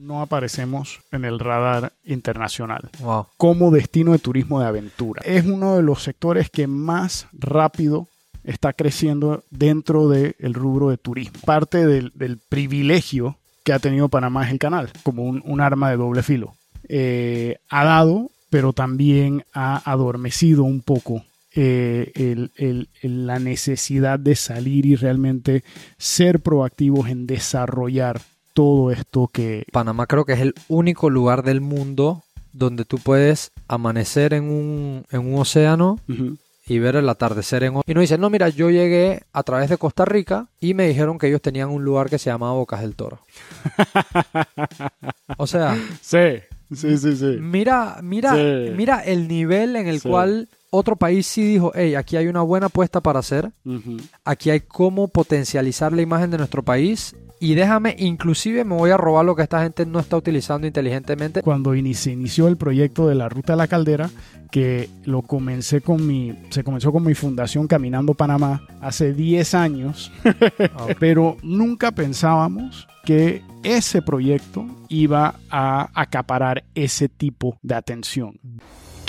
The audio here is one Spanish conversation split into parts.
no aparecemos en el radar internacional Wow. como destino de turismo de aventura. Es uno de los sectores que más rápido está creciendo dentro del rubro de turismo. Parte del, del privilegio que ha tenido Panamá es el canal, como un, un arma de doble filo. Eh, ha dado, pero también ha adormecido un poco eh, el- el- el- la necesidad de salir y realmente ser proactivos en desarrollar todo esto que, Panamá creo que es el único lugar del mundo donde tú puedes amanecer en un, en un océano y ver el atardecer en otro. Y no dice, no, mira, yo llegué a través de Costa Rica y me dijeron que ellos tenían un lugar que se llamaba Bocas del Toro. O sea, Sí, sí, sí, sí. mira, mira, Sí. mira el nivel en el Sí. cual otro país sí dijo, hey, aquí hay una buena apuesta para hacer, aquí hay cómo potencializar la imagen de nuestro país y déjame, inclusive me voy a robar lo que esta gente no está utilizando inteligentemente. Cuando se inició el proyecto de la Ruta de la Caldera, que lo comencé con mi, se comenzó con mi fundación Caminando Panamá hace 10 años, pero nunca pensábamos que ese proyecto iba a acaparar ese tipo de atención.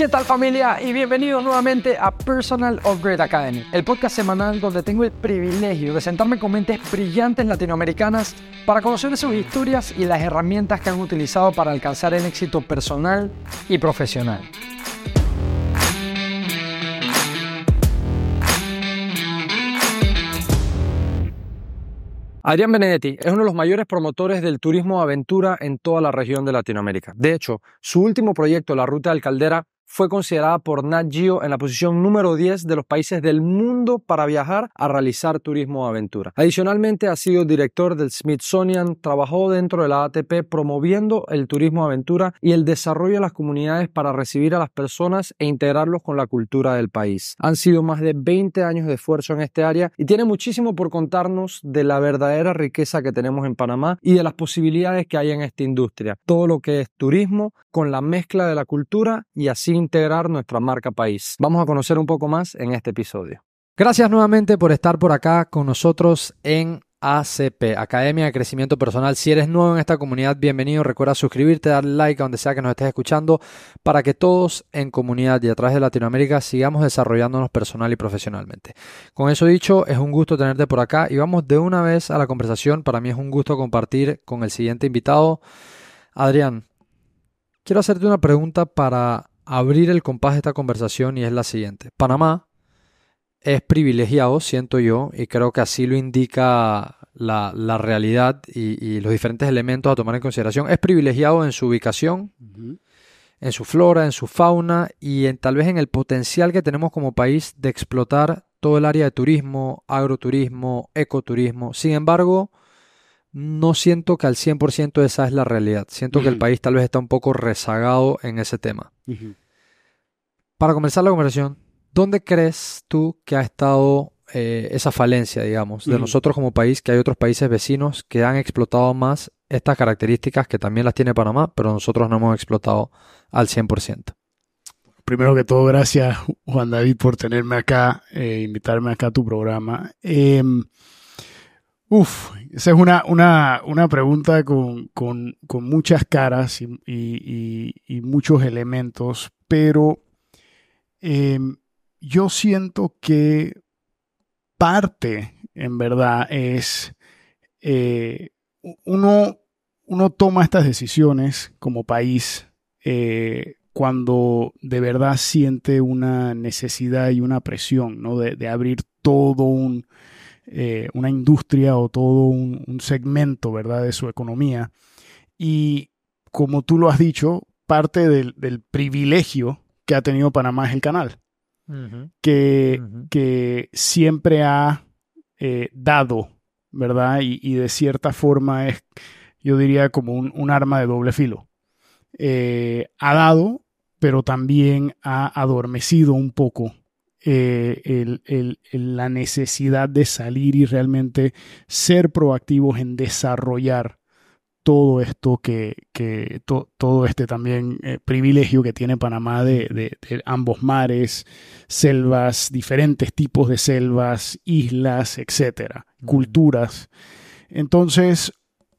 ¿Qué tal familia? Y bienvenidos nuevamente a Personal Upgrade Academy, el podcast semanal donde tengo el privilegio de sentarme con mentes brillantes latinoamericanas para conocer sus historias y las herramientas que han utilizado para alcanzar el éxito personal y profesional. Adrián Benedetti es uno de los mayores promotores del turismo aventura en toda la región de Latinoamérica. De hecho, su último proyecto, la Ruta del Caldera, fue considerada por Nat Geo en la posición número 10 de los países del mundo para viajar a realizar turismo de aventura. Adicionalmente, ha sido director del Smithsonian, trabajó dentro de la ATP promoviendo el turismo de aventura y el desarrollo de las comunidades para recibir a las personas e integrarlos con la cultura del país. Han sido más de 20 años de esfuerzo en este área y tiene muchísimo por contarnos de la verdadera riqueza que tenemos en Panamá y de las posibilidades que hay en esta industria. Todo lo que es turismo con la mezcla de la cultura y así integrar nuestra marca país. Vamos a conocer un poco más en este episodio. Gracias nuevamente por estar por acá con nosotros en ACP, Academia de Crecimiento Personal. Si eres nuevo en esta comunidad, bienvenido. Recuerda suscribirte, darle like a donde sea que nos estés escuchando para que todos en comunidad y a través de Latinoamérica sigamos desarrollándonos personal y profesionalmente. Con eso dicho, es un gusto tenerte por acá y vamos de una vez a la conversación. Para mí es un gusto compartir con el siguiente invitado. Adrián, quiero hacerte una pregunta para abrir el compás de esta conversación y es la siguiente. Panamá es privilegiado, siento yo, y creo que así lo indica la, la realidad y, y los diferentes elementos a tomar en consideración. Es privilegiado en su ubicación, en su flora, en su fauna y en, tal vez en el potencial que tenemos como país de explotar todo el área de turismo, agroturismo, ecoturismo. Sin embargo, no siento que al 100% esa es la realidad. Siento que el país tal vez está un poco rezagado en ese tema. Para comenzar la conversación, ¿dónde crees tú que ha estado eh, esa falencia, digamos, de nosotros como país, que hay otros países vecinos que han explotado más estas características que también las tiene Panamá, pero nosotros no hemos explotado al 100%? Primero que todo, gracias Juan David por tenerme acá, eh, invitarme acá a tu programa. Eh, uf, esa es una, una, una pregunta con, con- con muchas caras y, y- y- muchos elementos, pero eh, yo siento que parte, en verdad, es eh, uno, uno toma estas decisiones como país. eh, cuando de verdad siente una necesidad y una presión, ¿no? De, de abrir todo un, eh, una industria o todo un, un segmento, ¿verdad? De su economía. Y como tú lo has dicho, parte del, del privilegio que ha tenido Panamá es el canal, que, que siempre ha eh, dado, ¿verdad? Y, y de cierta forma es, yo diría, como un, un arma de doble filo. Eh, ha dado, pero también ha adormecido un poco eh, el- el- el- la necesidad de salir y realmente ser proactivos en desarrollar todo esto que, que to- todo este también eh, privilegio que tiene Panamá de, de- de ambos mares, selvas, diferentes tipos de selvas, islas, etcétera, culturas. Entonces,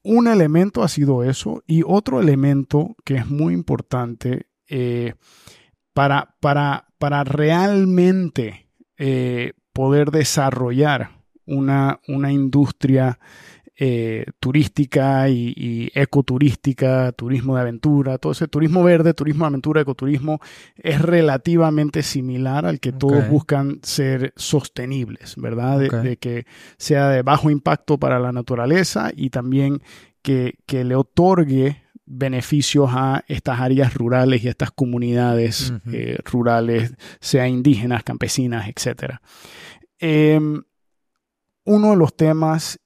un elemento ha sido eso y otro elemento que es muy importante eh, para, para, para, realmente eh, poder desarrollar una, una industria eh, turística y, ecoturística, turismo de aventura, todo ese turismo verde, turismo de aventura, ecoturismo, es relativamente similar al que todos buscan ser sostenibles, ¿verdad? De, que sea de bajo impacto para la naturaleza y también que, le otorgue beneficios a estas áreas rurales y a estas comunidades eh, rurales, sea indígenas, campesinas, etc. Em, uno de los temas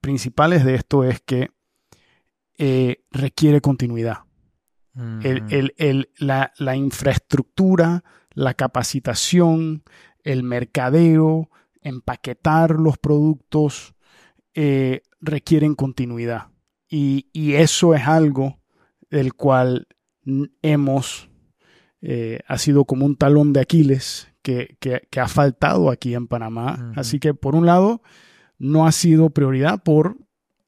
principales de esto es que eh, requiere continuidad. la, infraestructura, la capacitación, el mercadeo, empaquetar los productos, eh, requieren continuidad. Y, eso es algo del cual hemos, eh, ha sido como un talón de Aquiles que, ha faltado aquí en Panamá. Así que, por un lado, no ha sido prioridad por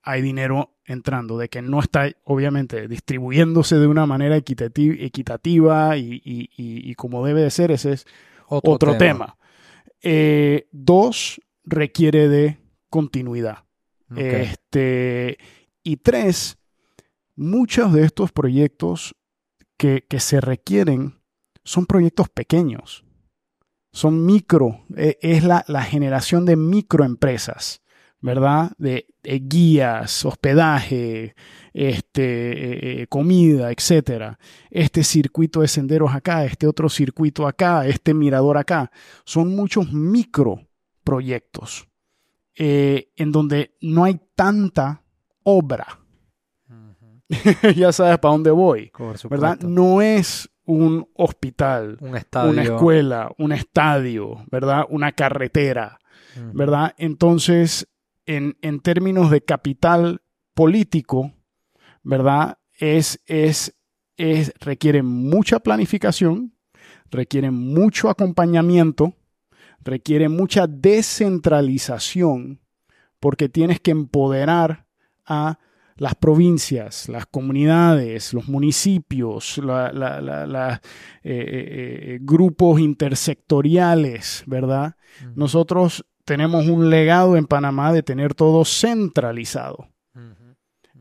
hay dinero entrando, de que no está obviamente distribuyéndose de una manera equitativa y, como debe de ser, ese es otro, tema. Eh, dos, requiere de continuidad. Este, y tres, muchos de estos proyectos que, se requieren son proyectos pequeños, son micro, e, es la, generación de microempresas ¿verdad? De, guías, hospedaje, este, eh, eh, comida, etcétera. Este circuito de senderos acá, este otro circuito acá, este mirador acá. Son muchos micro proyectos eh, en donde no hay tanta obra. ya sabes para dónde voy, ¿verdad? No es un hospital, un una escuela, un estadio, ¿verdad? Una carretera, ¿verdad? Entonces, en, términos de capital político, ¿verdad? Es, es, es, requiere mucha planificación, requiere mucho acompañamiento, requiere mucha descentralización, porque tienes que empoderar a las provincias, las comunidades, los municipios, los eh, eh, eh, grupos intersectoriales, ¿verdad? Nosotros tenemos un legado en Panamá de tener todo centralizado.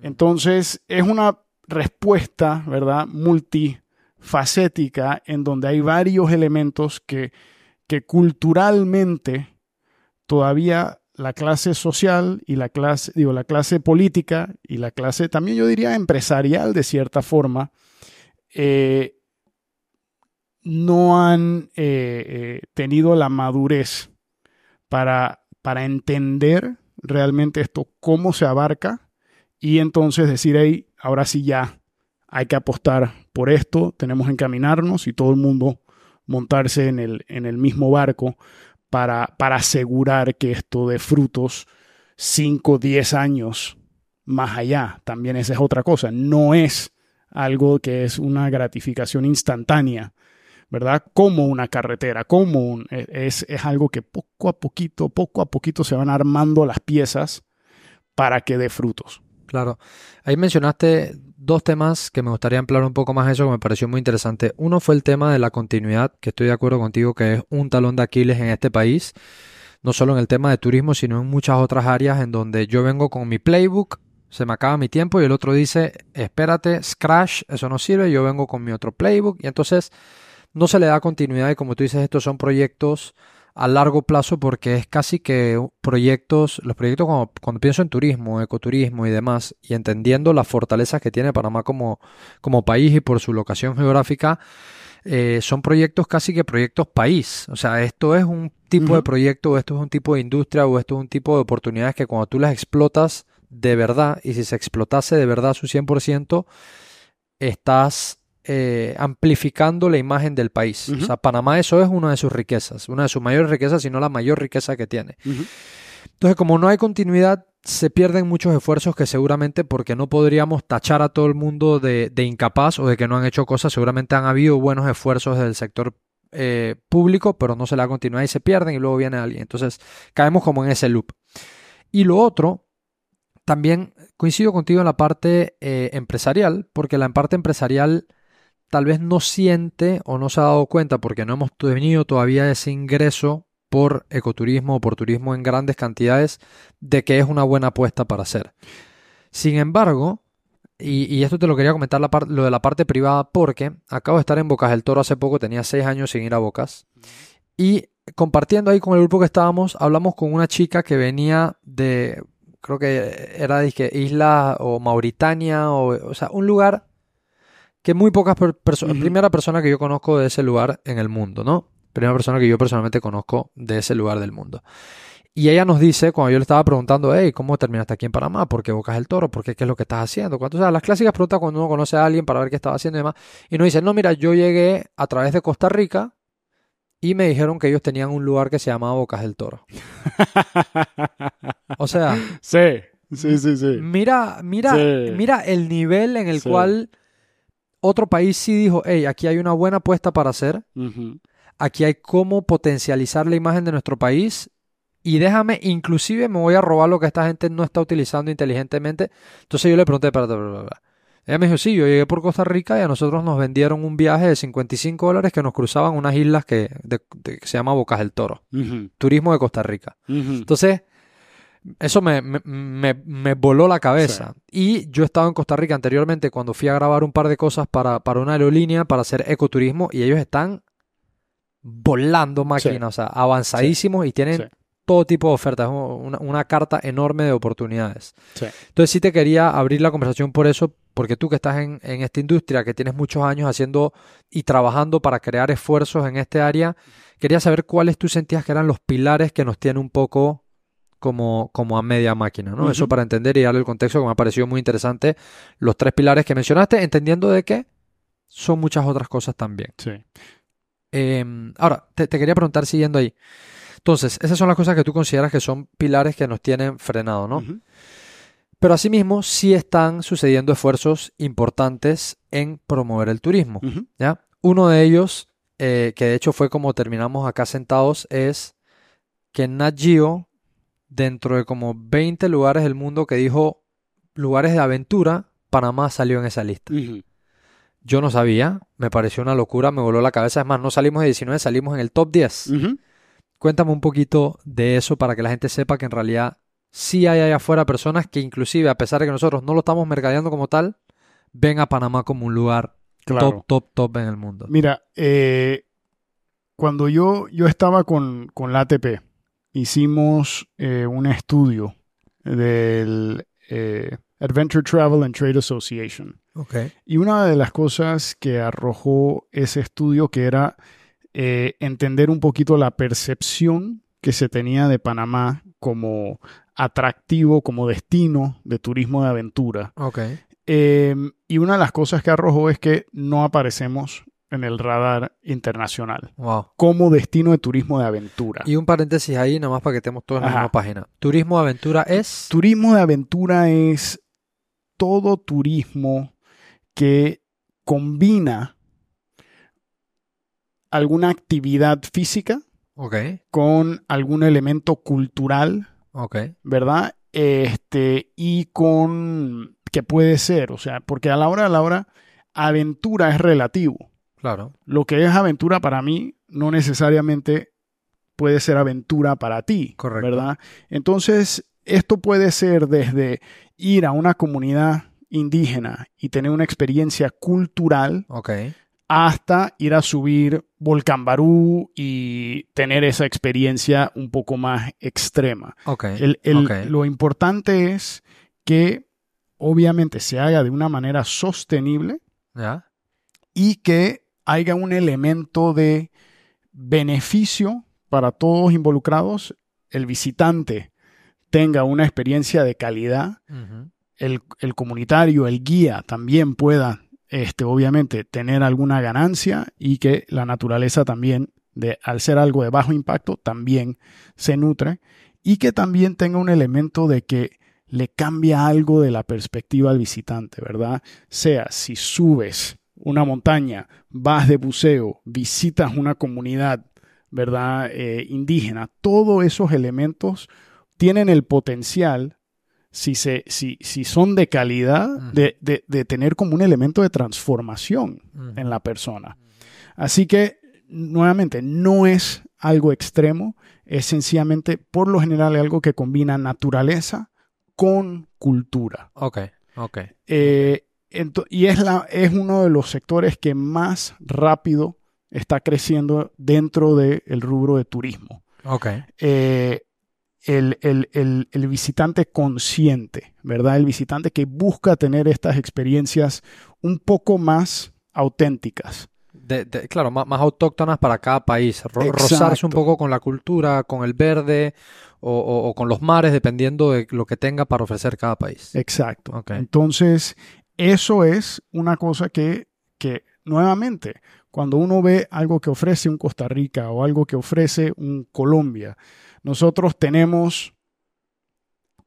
Entonces, es una respuesta, ¿verdad? Multifacética en donde hay varios elementos que, que culturalmente todavía la clase social y la clase, digo, la clase política y la clase también yo diría empresarial de cierta forma, eh, no han eh, eh, tenido la madurez para, para entender realmente esto, cómo se abarca y entonces decir, hey, ahora sí ya hay que apostar por esto, tenemos que encaminarnos y todo el mundo montarse en el, en el mismo barco para, para asegurar que esto dé frutos 5, 10 años más allá. También esa es otra cosa. No es algo que es una gratificación instantánea, ¿verdad? Como una carretera, como es, es algo que poco a poquito, poco a poquito se van armando las piezas para que dé frutos. Claro. Ahí mencionaste dos temas que me gustaría ampliar un poco más eso, que me pareció muy interesante. Uno fue el tema de la continuidad, que estoy de acuerdo contigo que es un talón de Aquiles en este país, no solo en el tema de turismo, sino en muchas otras áreas en donde yo vengo con mi playbook, se me acaba mi tiempo y el otro dice, espérate, scratch, eso no sirve, yo vengo con mi otro playbook y entonces no se le da continuidad y como tú dices, estos son proyectos a largo plazo porque es casi que proyectos, los proyectos cuando, cuando, pienso en turismo, ecoturismo y demás, y entendiendo las fortalezas que tiene Panamá como, como país y por su locación geográfica, eh, son proyectos casi que proyectos país. O sea, esto es un tipo de proyecto, o esto es un tipo de industria, o esto es un tipo de oportunidades que cuando tú las explotas de verdad, y si se explotase de verdad su 100%, estás eh, amplificando la imagen del país. O sea, Panamá eso es una de sus riquezas, una de sus mayores riquezas, si no la mayor riqueza que tiene. Entonces, como no hay continuidad, se pierden muchos esfuerzos que seguramente, porque no podríamos tachar a todo el mundo de, incapaz o de que no han hecho cosas, seguramente han habido buenos esfuerzos del sector eh, público, pero no se la continuidad y se pierden y luego viene alguien. Entonces, caemos como en ese loop. Y lo otro también coincido contigo en la parte eh, empresarial, porque la parte empresarial tal vez no siente o no se ha dado cuenta porque no hemos tenido todavía ese ingreso por ecoturismo o por turismo en grandes cantidades de que es una buena apuesta para hacer. Sin embargo, y, esto te lo quería comentar lo de la parte privada porque acabo de estar en Bocas del Toro hace poco, tenía seis años sin ir a Bocas y compartiendo ahí con el grupo que estábamos, hablamos con una chica que venía de, creo que era de isla o Mauritania, o, o sea, un lugar que muy pocas personas, primera persona que yo conozco de ese lugar en el mundo, ¿no? Primera persona que yo personalmente conozco de ese lugar del mundo. Y ella nos dice, cuando yo le estaba preguntando, hey, ¿cómo terminaste aquí en Panamá? ¿Por qué Bocas el Toro? ¿Por qué? ¿Qué es lo que estás haciendo? O sea, las clásicas preguntas cuando uno conoce a alguien para ver qué estaba haciendo y demás. Y nos dice, no, mira, yo llegué a través de Costa Rica y me dijeron que ellos tenían un lugar que se llamaba Bocas del Toro. o sea... Sí, sí, sí, sí. Mira, mira, mira el nivel en el cual otro país sí dijo, hey, aquí hay una buena apuesta para hacer, aquí hay cómo potencializar la imagen de nuestro país y déjame, inclusive me voy a robar lo que esta gente no está utilizando inteligentemente. Entonces yo le pregunté, espérate, ella me dijo, sí, yo llegué por Costa Rica y a nosotros nos vendieron un viaje de 55 dólares que nos cruzaban unas islas que, se llama Bocas del Toro. Turismo de Costa Rica. Entonces, eso me, me, voló la cabeza. Y yo estaba en Costa Rica anteriormente cuando fui a grabar un par de cosas para, para una aerolínea para hacer ecoturismo y ellos están volando máquinas, o sea, avanzadísimos y tienen todo tipo de ofertas, una, una carta enorme de oportunidades. Entonces sí te quería abrir la conversación por eso, porque tú que estás en, en esta industria, que tienes muchos años haciendo y trabajando para crear esfuerzos en este área, quería saber cuáles tú sentías que eran los pilares que nos tienen un poco como, como a media máquina, ¿no? Eso para entender y darle el contexto que me ha parecido muy interesante, los tres pilares que mencionaste, entendiendo de que son muchas otras cosas también. Sí. Em, ahora, te, quería preguntar siguiendo ahí. Entonces, esas son las cosas que tú consideras que son pilares que nos tienen frenado, ¿no? Pero asimismo, sí están sucediendo esfuerzos importantes en promover el turismo, ¿ya? Uno de ellos, eh, que de hecho fue como terminamos acá sentados, es que Nat Geo dentro de como 20 lugares del mundo que dijo lugares de aventura, Panamá salió en esa lista. Yo no sabía, me pareció una locura, me voló la cabeza. Es más, no salimos de 19, salimos en el top 10. Cuéntame un poquito de eso para que la gente sepa que en realidad sí hay allá afuera personas que inclusive, a pesar de que nosotros no lo estamos mercadeando como tal, ven a Panamá como un lugar top, top, top en el mundo. Mira, eh, cuando yo, yo estaba con, con la ATP, hicimos eh, un estudio del eh, Adventure Travel and Trade Association. Y una de las cosas que arrojó ese estudio que era eh, entender un poquito la percepción que se tenía de Panamá como atractivo, como destino de turismo de aventura. y una de las cosas que arrojó es que no aparecemos en el radar internacional. Como destino de turismo de aventura. Y un paréntesis ahí, nada más para que estemos todos en la misma página. Turismo de aventura es. Turismo de aventura es todo turismo que combina alguna actividad física con algún elemento cultural, ¿verdad? Este, y con que puede ser, o sea, porque a la hora a la hora, aventura es relativo. Claro. Lo que es aventura para mí no necesariamente puede ser aventura para ti, Correcto. ¿verdad? Entonces, esto puede ser desde ir a una comunidad indígena y tener una experiencia cultural hasta ir a subir Volcán Barú y tener esa experiencia un poco más extrema. Lo importante es que obviamente se haga de una manera sostenible y que haya un elemento de beneficio para todos involucrados, el visitante tenga una experiencia de calidad, el, comunitario, el guía también pueda, este, obviamente, tener alguna ganancia y que la naturaleza también, de, al ser algo de bajo impacto, también se nutre y que también tenga un elemento de que le cambia algo de la perspectiva al visitante, ¿verdad? Sea si subes una montaña, vas de buceo, visitas una comunidad, ¿verdad? Eh, indígena, todos esos elementos tienen el potencial si, se, si, si son de calidad, de, de, de, tener como un elemento de transformación en la persona. Así que, nuevamente, no es algo extremo, es sencillamente, por lo general, algo que combina naturaleza con cultura. Ok, ok. Eh, y es, la, es uno de los sectores que más rápido está creciendo dentro del rubro de turismo. Ok. Eh, el, el, el, el, visitante consciente, ¿verdad? El visitante que busca tener estas experiencias un poco más auténticas. De, de, claro, más, más, autóctonas para cada país. Ro rozarse un poco con la cultura, con el verde o, o, o, con los mares, dependiendo de lo que tenga para ofrecer cada país. Exacto. Okay. Entonces, eso es una cosa que, que, nuevamente, cuando uno ve algo que ofrece un Costa Rica o algo que ofrece un Colombia, nosotros tenemos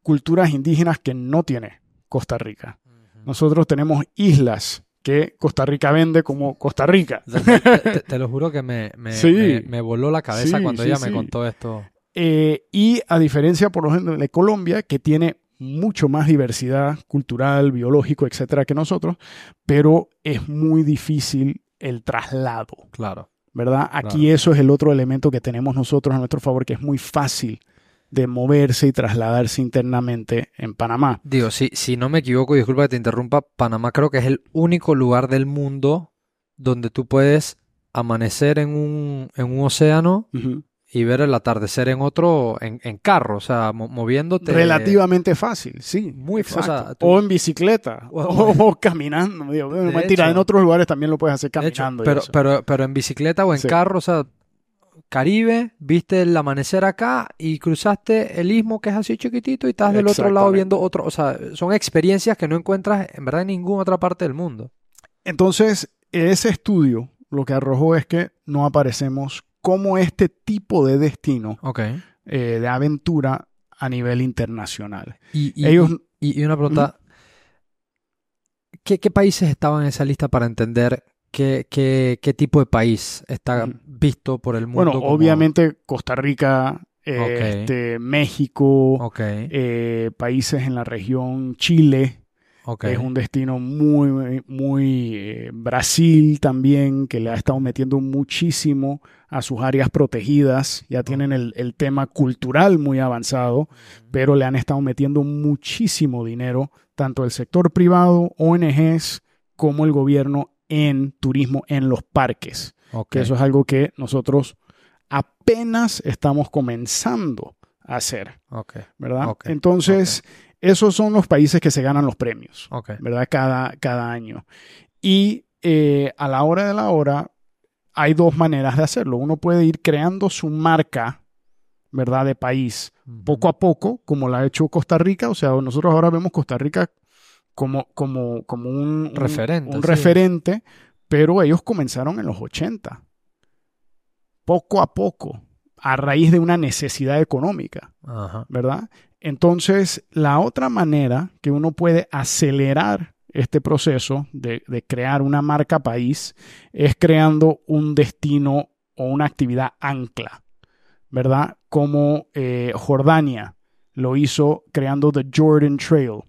culturas indígenas que no tiene Costa Rica. Nosotros tenemos islas que Costa Rica vende como Costa Rica. Te, te, te lo juro que me, me, Sí. me, me voló la cabeza Sí, cuando sí, ella me contó esto. Eh, y a diferencia, por ejemplo, de Colombia, que tiene mucho más diversidad cultural, biológico, etcétera, que nosotros, pero es muy difícil el traslado, Claro. ¿verdad? Aquí Claro. eso es el otro elemento que tenemos nosotros a nuestro favor, que es muy fácil de moverse y trasladarse internamente en Panamá. Digo, si, si no me equivoco, y disculpa que te interrumpa, Panamá creo que es el único lugar del mundo donde tú puedes amanecer en un, en un océano. Y ver el atardecer en otro, en, en carro, o sea, mo- moviéndote. Relativamente fácil, sí. Muy fa- o exacto. sea, tú- o en bicicleta, O- o, o caminando. Digo, De mentira, hecho. en otros lugares también lo puedes hacer hecho, caminando. pero, pero, pero en bicicleta o en Sí. carro, o sea, Caribe, viste el amanecer acá y cruzaste el istmo que es así chiquitito y estás del otro lado viendo otro. O sea, son experiencias que no encuentras en verdad en ninguna otra parte del mundo. Entonces, ese estudio lo que arrojó es que no aparecemos como este tipo de destino eh, de aventura a nivel internacional. Y, y- Ellos, y- y una pregunta. ¿Qué, qué países estaban en esa lista para entender qué, qué, qué tipo de país está visto por el mundo? bueno, como- obviamente Costa Rica, eh, este, México, eh, países en la región Chile, ok. es un destino muy, muy eh, Brasil también, que le ha estado metiendo muchísimo a sus áreas protegidas. Ya tienen el, el tema cultural muy avanzado, pero le han estado metiendo muchísimo dinero, tanto el sector privado, ONGs, como el gobierno en turismo en los parques. ok. Que eso es algo que nosotros apenas estamos comenzando a hacer, Ok, ¿verdad? Ok, Entonces, esos son los países que se ganan los premios. ¿verdad? Cada, cada año. Y eh, a la hora de la hora hay dos maneras de hacerlo. Uno puede ir creando su marca, ¿verdad? De país, poco a poco, como la ha hecho Costa Rica. O sea, nosotros ahora vemos Costa Rica como, como, como un, un- Referente, un sí. referente, pero ellos comenzaron en los 80. Poco a poco, a raíz de una necesidad económica. Ajá. ¿verdad? Entonces, la otra manera que uno puede acelerar este proceso de, de crear una marca país es creando un destino o una actividad ancla, ¿verdad? Como eh, Jordania lo hizo creando The Jordan Trail,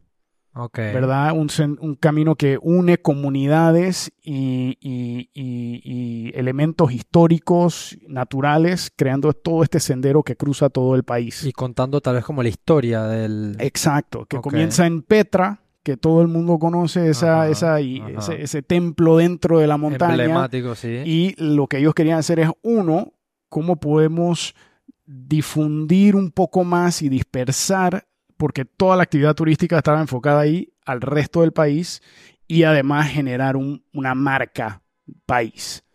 Ok. ¿verdad? Un, camino que une comunidades y, y- y- y elementos históricos, naturales, creando todo este sendero que cruza todo el país. Y contando tal vez como la historia del... Exacto, que comienza en Petra, que todo el mundo conoce esa, Ajá, esa, y ese, ese templo dentro de la montaña. Emblemático, sí. Y lo que ellos querían hacer es, uno, cómo podemos difundir un poco más y dispersar, porque toda la actividad turística estaba enfocada ahí al resto del país y además generar un- una marca país.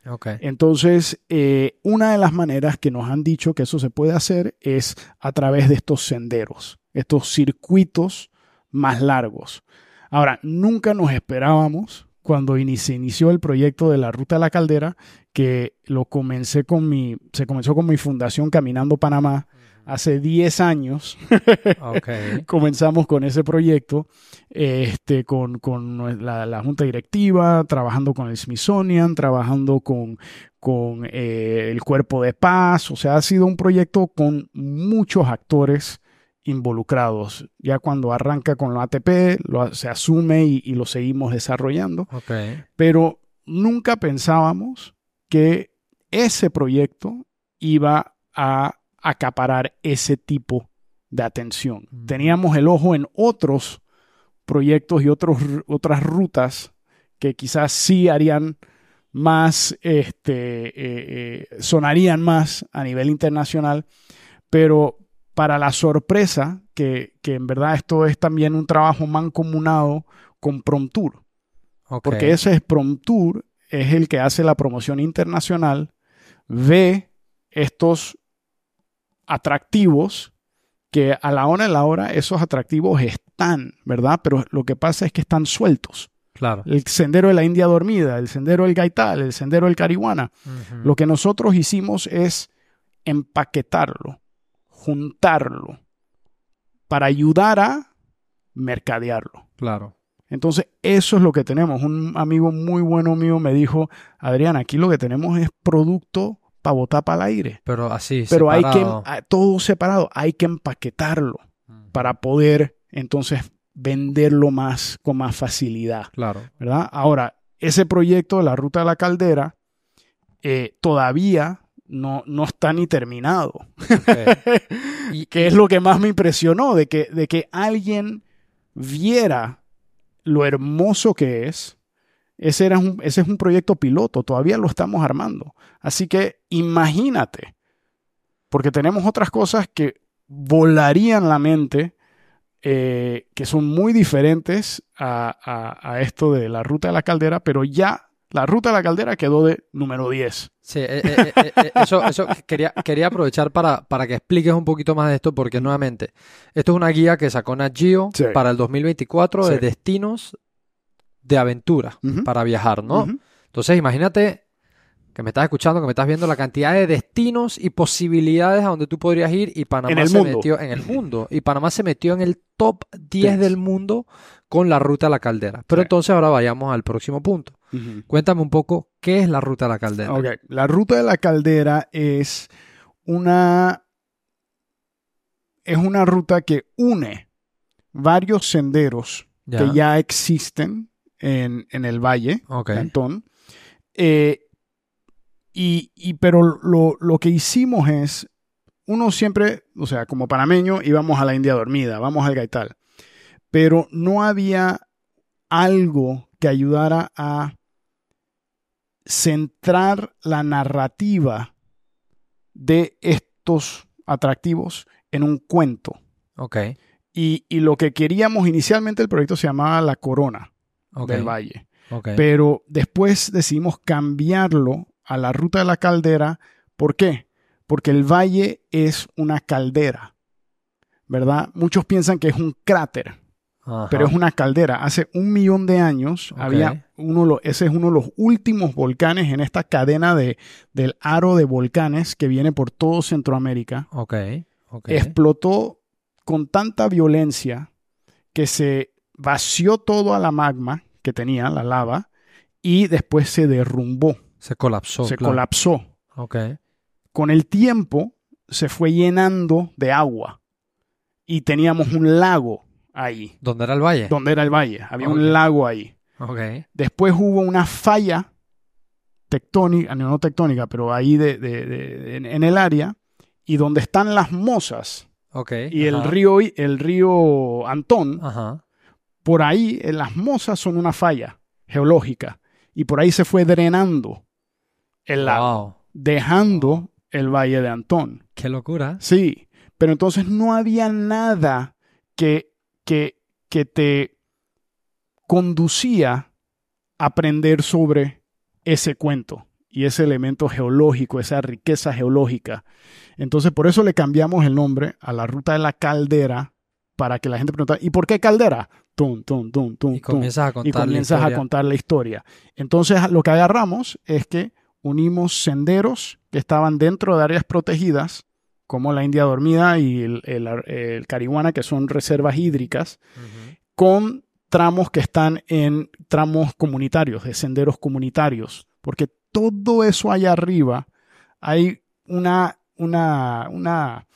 Entonces, eh, una de las maneras que nos han dicho que eso se puede hacer es a través de estos senderos, estos circuitos más largos. Ahora, nunca nos esperábamos cuando se inició el proyecto de la Ruta de la Caldera, que lo comencé con mi, se comenzó con mi fundación Caminando Panamá hace 10 años. Ok. comenzamos con ese proyecto, este, con, con la, la junta directiva, trabajando con el Smithsonian, trabajando con, con eh, el Cuerpo de Paz. O sea, ha sido un proyecto con muchos actores involucrados. Ya cuando arranca con la ATP, lo, se asume y, y, lo seguimos desarrollando. Okay. Pero nunca pensábamos que ese proyecto iba a acaparar ese tipo de atención. Mm. Teníamos el ojo en otros proyectos y otros, otras rutas que quizás sí harían más, este, eh, eh, sonarían más a nivel internacional, pero para la sorpresa, que, que, en verdad esto es también un trabajo mancomunado con Promtour, okay. porque ese es Promtour, es el que hace la promoción internacional, ve estos atractivos que a la hora de la hora esos atractivos están, ¿verdad? Pero lo que pasa es que están sueltos. Claro. El sendero de la India dormida, el sendero del Gaital, el sendero del Carihuana. Uh -huh. Lo que nosotros hicimos es empaquetarlo, juntarlo, para ayudar a mercadearlo. Claro. Entonces, eso es lo que tenemos. Un amigo muy bueno mío me dijo, Adrián, aquí lo que tenemos es producto para botar para el aire. Pero así, Pero separado. hay que, todo separado, hay que empaquetarlo Mm. para poder entonces venderlo más con más facilidad. Claro. ¿verdad? Ahora, ese proyecto de la Ruta de la Caldera eh, todavía no, no está ni terminado. Okay. y que es lo que más me impresionó, de que, de que alguien viera lo hermoso que es. Ese, era un, ese es un proyecto piloto, todavía lo estamos armando. Así que imagínate, porque tenemos otras cosas que volarían la mente, eh, que son muy diferentes a, a, a, esto de la ruta de la caldera, pero ya la ruta de la caldera quedó de número 10. Sí, eh, eh, eh, eso, eso quería, quería aprovechar para, para que expliques un poquito más de esto, porque nuevamente, esto es una guía que sacó Nat Geo Sí. para el 2024 de Sí. destinos de aventura para viajar, ¿no? Entonces, imagínate que me estás escuchando, que me estás viendo la cantidad de destinos y posibilidades a donde tú podrías ir y Panamá se mundo. metió en el mundo y Panamá se metió en el top 10 Yes. del mundo con la ruta a la caldera. Pero Sí. entonces ahora vayamos al próximo punto. Cuéntame un poco qué es la ruta a la caldera. La ruta de la caldera es una es una ruta que une varios senderos Ya. que ya existen en, en el valle Ok. de Antón. Eh, y, y- pero lo, lo que hicimos es, uno siempre, o sea, como panameño, íbamos a la India dormida, vamos al Gaital, pero no había algo que ayudara a centrar la narrativa de estos atractivos en un cuento. Ok. Y, y lo que queríamos inicialmente, el proyecto se llamaba La Corona del Valle. ok. Pero después decidimos cambiarlo a la ruta de la caldera. ¿Por qué? Porque el valle es una caldera, ¿verdad? Muchos piensan que es un cráter, Ajá. pero es una caldera. Hace un millón de años había uno, ese es uno de los últimos volcanes en esta cadena de, del aro de volcanes que viene por todo Centroamérica. Ok. Ok. Explotó con tanta violencia que se vació todo a la magma que tenía, la lava, y después se derrumbó, Se colapsó. se claro. colapsó. Ok. Con el tiempo se fue llenando de agua y teníamos un lago ahí, ¿Dónde era el valle? donde era el valle, había un lago ahí. Ok. Después hubo una falla tectónica, no, no tectónica, pero ahí de, de- de- en, en el área, y donde están las mozas Ok. y el río, el río Antón, Ajá. por ahí eh, las mozas son una falla geológica y por ahí se fue drenando el lago, Wow. dejando el valle de Antón. Qué locura. Sí, pero entonces no había nada que, que, que te conducía a aprender sobre ese cuento y ese elemento geológico, esa riqueza geológica. Entonces, por eso le cambiamos el nombre a la ruta de la caldera para que la gente preguntara, ¿y por qué caldera? Tum, tum, tum, tum, Y comienzas a contar y comienzas a contar la historia. Entonces, lo que agarramos es que unimos senderos que estaban dentro de áreas protegidas, como la India Dormida y el, el, el Carihuana, que son reservas hídricas, con tramos que están en tramos comunitarios, de senderos comunitarios, porque todo eso allá arriba hay una, una, una,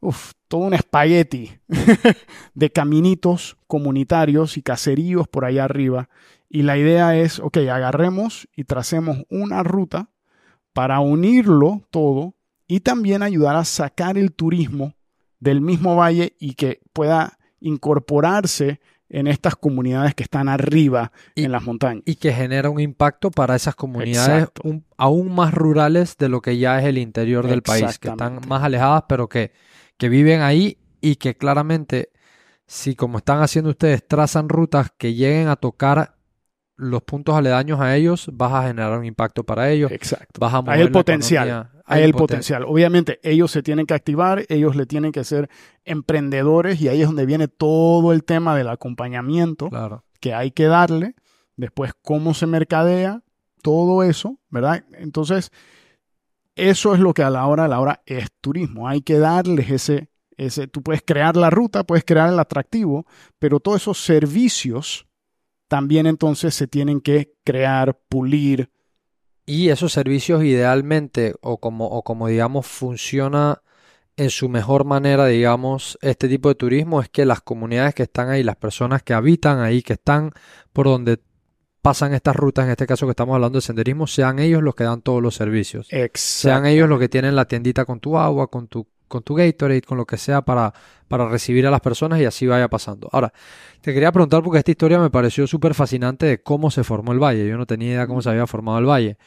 uf, todo un espagueti de caminitos comunitarios y caseríos por allá arriba. Y la idea es, ok, agarremos y tracemos una ruta para unirlo todo y también ayudar a sacar el turismo del mismo valle y que pueda incorporarse en estas comunidades que están arriba Y- en las montañas. Y que genera un impacto para esas comunidades un- aún más rurales de lo que ya es el interior del país, que están más alejadas, pero que, que viven ahí y que claramente, si como están haciendo ustedes, trazan rutas que lleguen a tocar los puntos aledaños a ellos, vas a generar un impacto para ellos, Exacto. vas a mover Hay el potencial. economía, Hay el poten- potencial. Obviamente, ellos se tienen que activar, ellos le tienen que ser emprendedores y ahí es donde viene todo el tema del acompañamiento Claro. que hay que darle. Después, cómo se mercadea, todo eso, ¿verdad? Entonces, eso es lo que a la hora, a la hora es turismo. Hay que darles ese, ese, tú puedes crear la ruta, puedes crear el atractivo, pero todos esos servicios también entonces se tienen que crear, pulir, Y esos servicios idealmente, o como, o como digamos, funciona en su mejor manera, digamos, este tipo de turismo, es que las comunidades que están ahí, las personas que habitan ahí, que están por donde pasan estas rutas, en este caso que estamos hablando de senderismo, sean ellos los que dan todos los servicios. Sean ellos los que tienen la tiendita con tu agua, con tu, con tu Gatorade, con lo que sea para, para recibir a las personas y así vaya pasando. Ahora, te quería preguntar porque esta historia me pareció súper fascinante de cómo se formó el valle. Yo no tenía idea cómo se había formado el valle.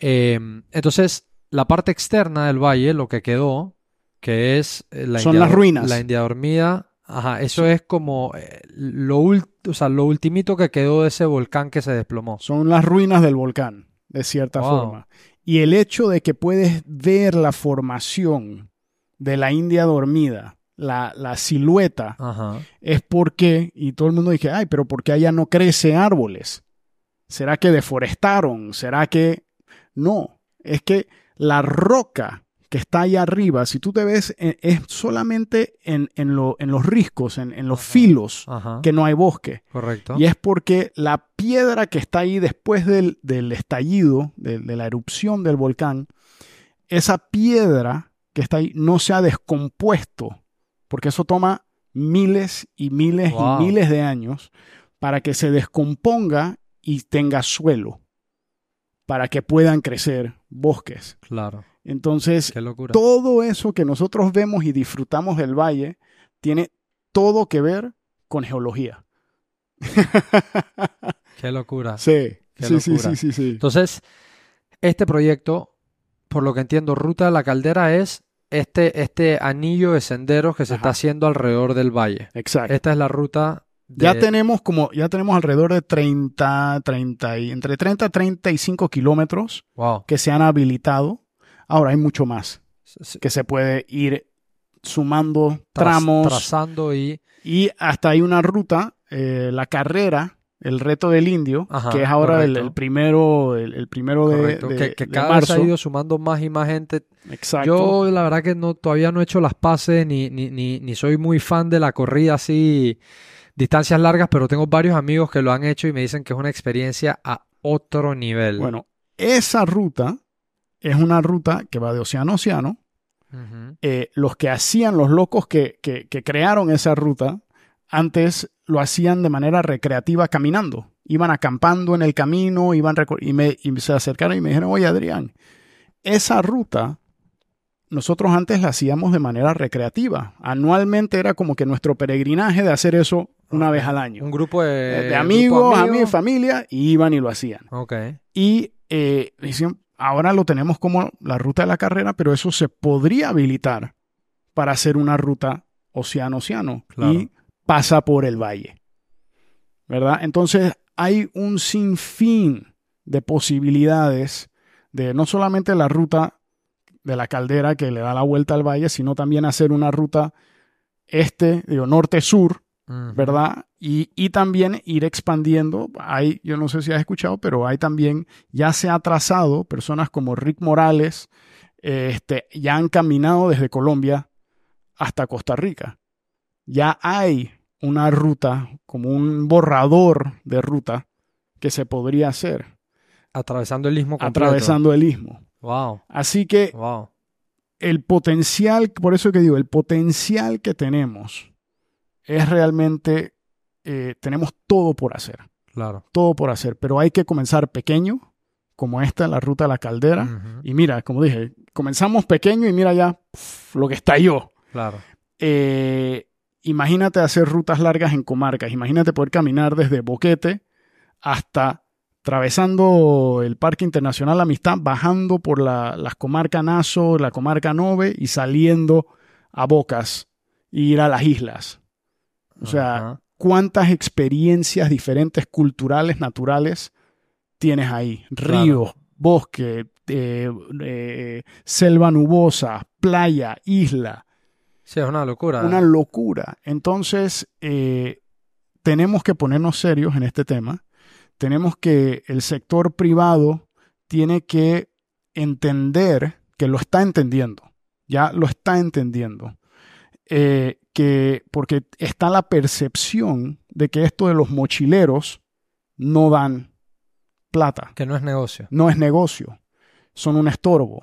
Eh, entonces, la parte externa del valle, lo que quedó, que es eh, la Son India las ruinas. La India Dormida. Ajá, eso es como eh, lo, o sea, lo ultimito que quedó de ese volcán que se desplomó. Son las ruinas del volcán, de cierta Wow. forma. Y el hecho de que puedes ver la formación de la India dormida, la, la silueta, Ajá. es porque, y todo el mundo dije, ay, pero ¿por qué allá no crecen árboles? ¿Será que deforestaron? ¿Será que...? No, es que la roca que está allá arriba, si tú te ves, eh, es solamente en, en, lo- en los riscos, en, en los Ajá. filos, Ajá. que no hay bosque. Correcto. Y es porque la piedra que está ahí después del, del estallido, de, de la erupción del volcán, esa piedra que está ahí no se ha descompuesto, porque eso toma miles y miles Wow. y miles de años para que se descomponga y tenga suelo, para que puedan crecer bosques. Claro. Entonces, locura. todo eso que nosotros vemos y disfrutamos del valle tiene todo que ver con geología. Qué locura. Sí, Qué sí, sí, locura. sí, sí, sí. Entonces, este proyecto, por lo que entiendo, Ruta de la Caldera es este, este anillo de senderos que se está haciendo alrededor del valle. Exacto. Esta es la ruta de... Ya tenemos como, ya tenemos alrededor de 30, 30 y, entre 30 y 35 kilómetros Wow. que se han habilitado. Ahora hay mucho más que se puede ir sumando tramos Trazando y... y hasta hay una ruta, eh, la carrera, el reto del indio, Ajá, que es ahora el, primero, el, el primero de, que que de cada vez marzo. ha ido sumando más y más gente. Exacto. Yo la verdad que no, todavía no he hecho las pases ni, ni, ni, ni soy muy fan de la corrida así, distancias largas, pero tengo varios amigos que lo han hecho y me dicen que es una experiencia a otro nivel. Bueno, esa ruta es una ruta que va de océano a océano. Eh, los que hacían, los locos que, que- que crearon esa ruta, antes lo hacían de manera recreativa caminando. Iban acampando en el camino, iban y, me, y se acercaron y me dijeron, oye Adrián, esa ruta nosotros antes la hacíamos de manera recreativa. Anualmente era como que nuestro peregrinaje de hacer eso una vez al año. Un grupo de, Eh, grupo amigos, amigo. amigos, familia, y iban y lo hacían. Y eh, ahora lo tenemos como la ruta de la carrera, pero eso se podría habilitar para hacer una ruta océano-océano Claro. y pasa por el valle. ¿Verdad? Entonces hay un sinfín de posibilidades de no solamente la ruta de la caldera que le da la vuelta al valle, sino también hacer una ruta este, digo, norte-sur. ¿verdad? Y, y también ir expandiendo. Hay, yo no sé si has escuchado, pero hay también, ya se ha trazado, personas como Rick Morales, este, ya han caminado desde Colombia hasta Costa Rica. Ya hay una ruta, como un borrador de ruta que se podría hacer Atravesando el istmo completo. atravesando el istmo. Wow. Así que Wow. el potencial, por eso que digo, el potencial que tenemos es realmente, eh, tenemos todo por hacer, Claro. todo por hacer, pero hay que comenzar pequeño, como esta, la ruta de la caldera. Y mira, como dije, comenzamos pequeño y mira ya pf, lo que estalló. Claro. Eh, imagínate hacer rutas largas en comarcas. Imagínate poder caminar desde Boquete hasta atravesando el Parque Internacional Amistad, bajando por la, las comarcas Naso, la comarca Nove y saliendo a Bocas e ir a las islas. O sea, Ajá. cuántas experiencias diferentes culturales, naturales tienes ahí. Ríos, bosque, eh, eh, selva nubosa, playa, isla. Sí, es una locura. Una locura. Entonces, eh, tenemos que ponernos serios en este tema. Tenemos que el sector privado tiene que entender que lo está entendiendo. Ya lo está entendiendo. Eh, que porque está la percepción de que esto de los mochileros no dan plata Que no es negocio. no es negocio, son un estorbo.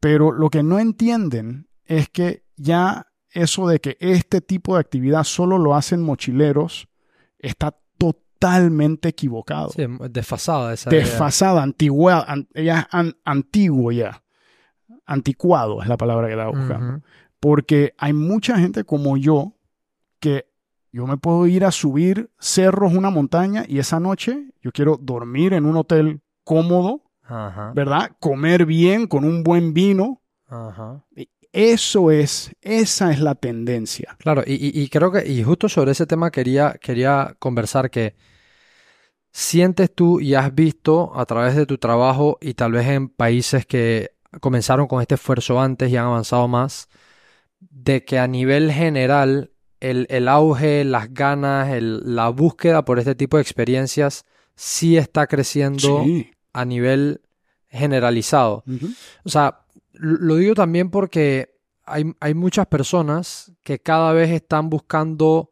Pero lo que no entienden es que ya eso de que este tipo de actividad solo lo hacen mochileros está totalmente equivocado. Sí, desfasada esa idea. Desfasada, antigua, an- an- antiguo ya. Anticuado es la palabra que estaba buscando. Porque hay mucha gente como yo que yo me puedo ir a subir cerros, una montaña, y esa noche yo quiero dormir en un hotel cómodo, Ajá. ¿verdad? Comer bien con un buen vino. Ajá. Eso es, esa es la tendencia. Claro, y, y- y creo que, y justo sobre ese tema quería, quería conversar que sientes tú y has visto a través de tu trabajo y tal vez en países que comenzaron con este esfuerzo antes y han avanzado más, de que a nivel general el, el auge, las ganas, el- la búsqueda por este tipo de experiencias sí está creciendo Sí. a nivel generalizado. O sea, lo digo también porque hay, hay muchas personas que cada vez están buscando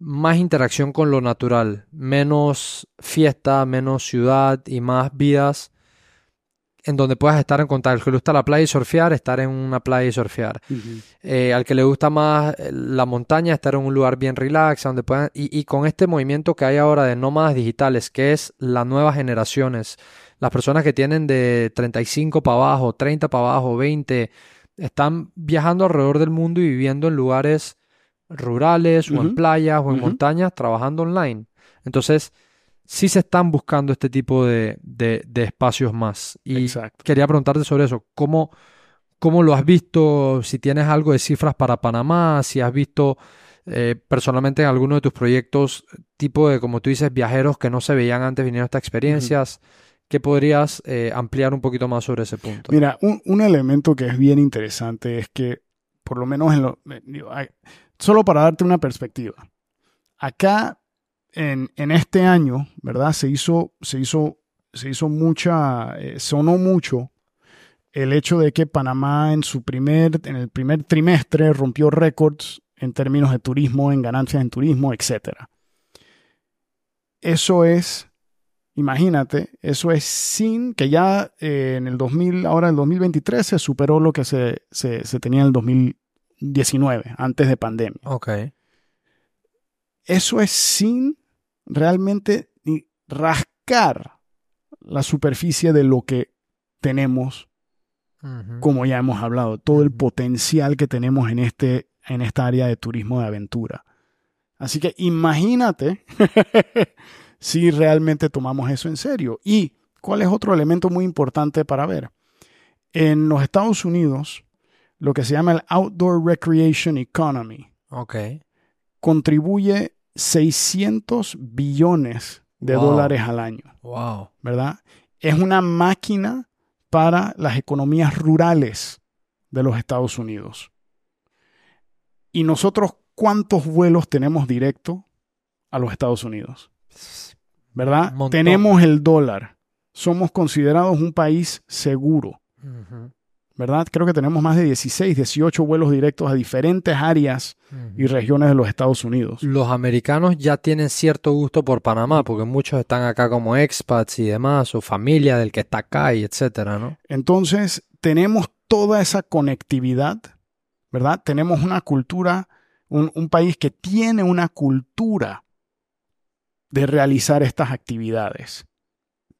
más interacción con lo natural, menos fiesta, menos ciudad y más vidas en donde puedas estar en contacto. Al que le gusta la playa y surfear, estar en una playa y surfear. Eh, al que le gusta más eh, la montaña, estar en un lugar bien relax, donde puedan... Y, y con este movimiento que hay ahora de nómadas digitales, que es las nuevas generaciones, las personas que tienen de 35 para abajo, 30 para abajo, 20, están viajando alrededor del mundo y viviendo en lugares rurales o en playas o en montañas trabajando online. Entonces, sí se están buscando este tipo de, de- de espacios más. Y Exacto. quería preguntarte sobre eso. ¿Cómo, cómo lo has visto? Si tienes algo de cifras para Panamá, si has visto eh, personalmente en alguno de tus proyectos, tipo de, como tú dices, viajeros que no se veían antes vinieron a estas experiencias. ¿Qué podrías eh, ampliar un poquito más sobre ese punto? Mira, un, elemento que es bien interesante es que, por lo menos solo para darte una perspectiva, acá en, este año, ¿verdad? Se hizo, se hizo, se hizo mucha, eh, sonó mucho el hecho de que Panamá en su primer, en el primer trimestre rompió récords en términos de turismo, en ganancias en turismo, etcétera. Eso es Imagínate, eso es sin que ya eh, en el 2000, ahora en el 2023 se superó lo que se, se, se tenía en el 2019, antes de pandemia. Ok. Eso es sin realmente rascar la superficie de lo que tenemos, como ya hemos hablado, todo el potencial que tenemos en, este, en esta área de turismo de aventura. Así que imagínate si realmente tomamos eso en serio. ¿Y cuál es otro elemento muy importante para ver? En los Estados Unidos, lo que se llama el Outdoor Recreation Economy contribuye 600 billones de Wow. dólares al año, Wow. ¿verdad? Es una máquina para las economías rurales de los Estados Unidos. ¿Y nosotros cuántos vuelos tenemos directo a los Estados Unidos? ¿Verdad? Montón. Tenemos el dólar. Somos considerados un país seguro. ¿Verdad? Creo que tenemos más de 16, 18 vuelos directos a diferentes áreas y regiones de los Estados Unidos. Los americanos ya tienen cierto gusto por Panamá, porque muchos están acá como expats y demás, su familia del que está acá y etcétera, ¿no? Entonces, tenemos toda esa conectividad, ¿verdad? Tenemos una cultura, un, un país que tiene una cultura de realizar estas actividades,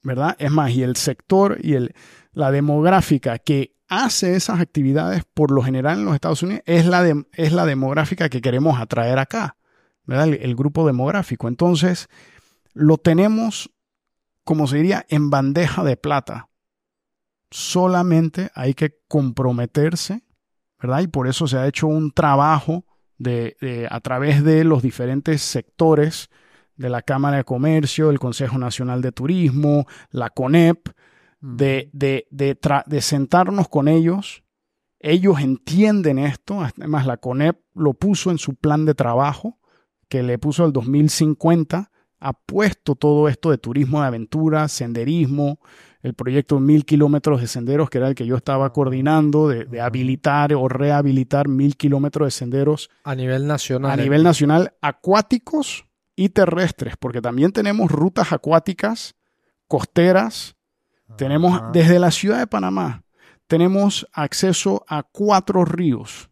¿verdad? Es más, y el sector y el, la demográfica que hace esas actividades, por lo general en los Estados Unidos, es la, es la demográfica que queremos atraer acá, ¿verdad? El, grupo demográfico. Entonces, lo tenemos, como se diría, en bandeja de plata. Solamente hay que comprometerse, ¿verdad? Y por eso se ha hecho un trabajo de, a través de los diferentes sectores de la Cámara de Comercio, el Consejo Nacional de Turismo, la CONEP, de, de, de, de, sentarnos con ellos. Ellos entienden esto, además la CONEP lo puso en su plan de trabajo, que le puso el 2050, ha puesto todo esto de turismo de aventura, senderismo, el proyecto de mil kilómetros de senderos, que era el que yo estaba coordinando, de, de habilitar o rehabilitar mil kilómetros de senderos. A nivel nacional. A nivel nacional, acuáticos y terrestres, porque también tenemos rutas acuáticas, costeras. Tenemos Ajá. desde la ciudad de Panamá, tenemos acceso a cuatro ríos,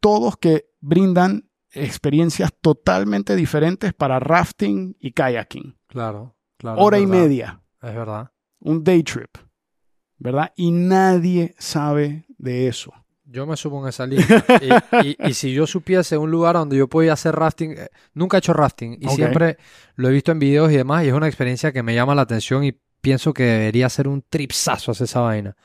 todos que brindan experiencias totalmente diferentes para rafting y kayaking. Claro. claro Hora y media, Es verdad. un day trip, ¿verdad? Y nadie sabe de eso. Yo me subo en esa línea. y, y- y si yo supiese un lugar donde yo podía hacer rafting, eh, nunca he hecho rafting y siempre lo he visto en videos y demás, y es una experiencia que me llama la atención y pienso que debería ser un tripsazo hacer esa vaina.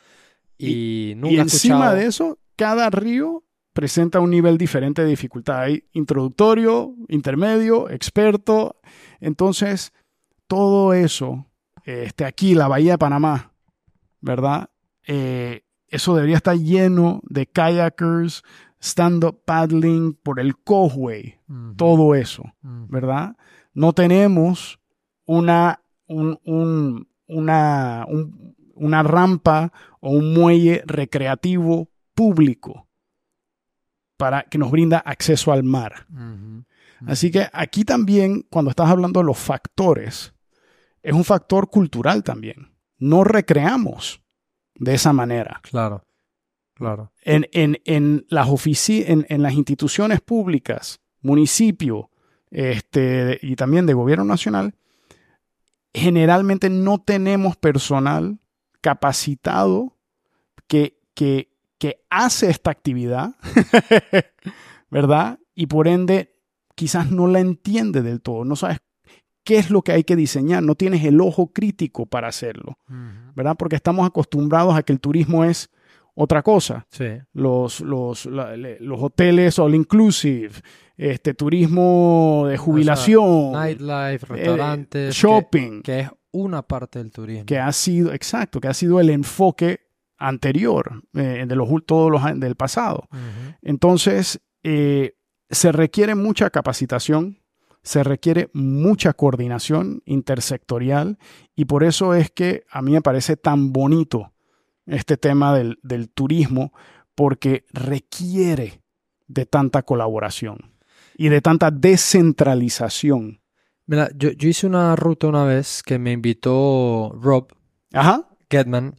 Y, nunca Y encima escuchado- de eso, cada río presenta un nivel diferente de dificultad. Hay introductorio, intermedio, experto. Entonces, todo eso, este, aquí, la Bahía de Panamá, ¿verdad? Eh, eso debería estar lleno de kayakers, stand-up paddling por el Ujú, todo eso. ¿verdad? No tenemos una, un- un- una, un- una rampa o un muelle recreativo público para que nos brinda acceso al mar. Así que aquí también, cuando estás hablando de los factores, es un factor cultural también. No recreamos de esa manera. Claro, claro. En, en, en las ofici- en, en las instituciones públicas, municipio este, y también de gobierno nacional, generalmente no tenemos personal capacitado que, que, que hace esta actividad, ¿verdad? Y por ende quizás no la entiende del todo, no sabes qué es lo que hay que diseñar, no tienes el ojo crítico para hacerlo. ¿verdad? Porque estamos acostumbrados a que el turismo es otra cosa Sí, los, los, la- los hoteles all inclusive, este turismo de jubilación, nightlife, eh, restaurantes, que- shopping, que, que, es una parte del turismo. ha sido, exacto, que ha sido el enfoque anterior eh, de los, todos los del pasado. Entonces, eh, se requiere mucha capacitación, se requiere mucha coordinación intersectorial y por eso es que a mí me parece tan bonito este tema del, del turismo porque requiere de tanta colaboración y de tanta descentralización. Mira, yo, yo hice una ruta una vez que me invitó Rob Ajá. Getman.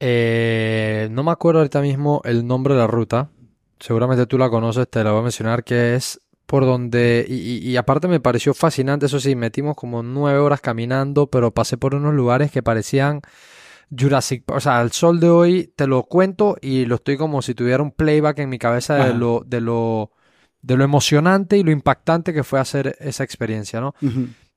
Eh, no me acuerdo ahorita mismo el nombre de la ruta. Seguramente tú la conoces, te la voy a mencionar, que es por donde... Y, y- aparte me pareció fascinante, eso sí, metimos como nueve horas caminando, pero pasé por unos lugares que parecían Jurassic Park. O sea, al sol de hoy te lo cuento y lo estoy como si tuviera un playback en mi cabeza de lo, de lo, de lo emocionante y lo impactante que fue hacer esa experiencia, ¿no?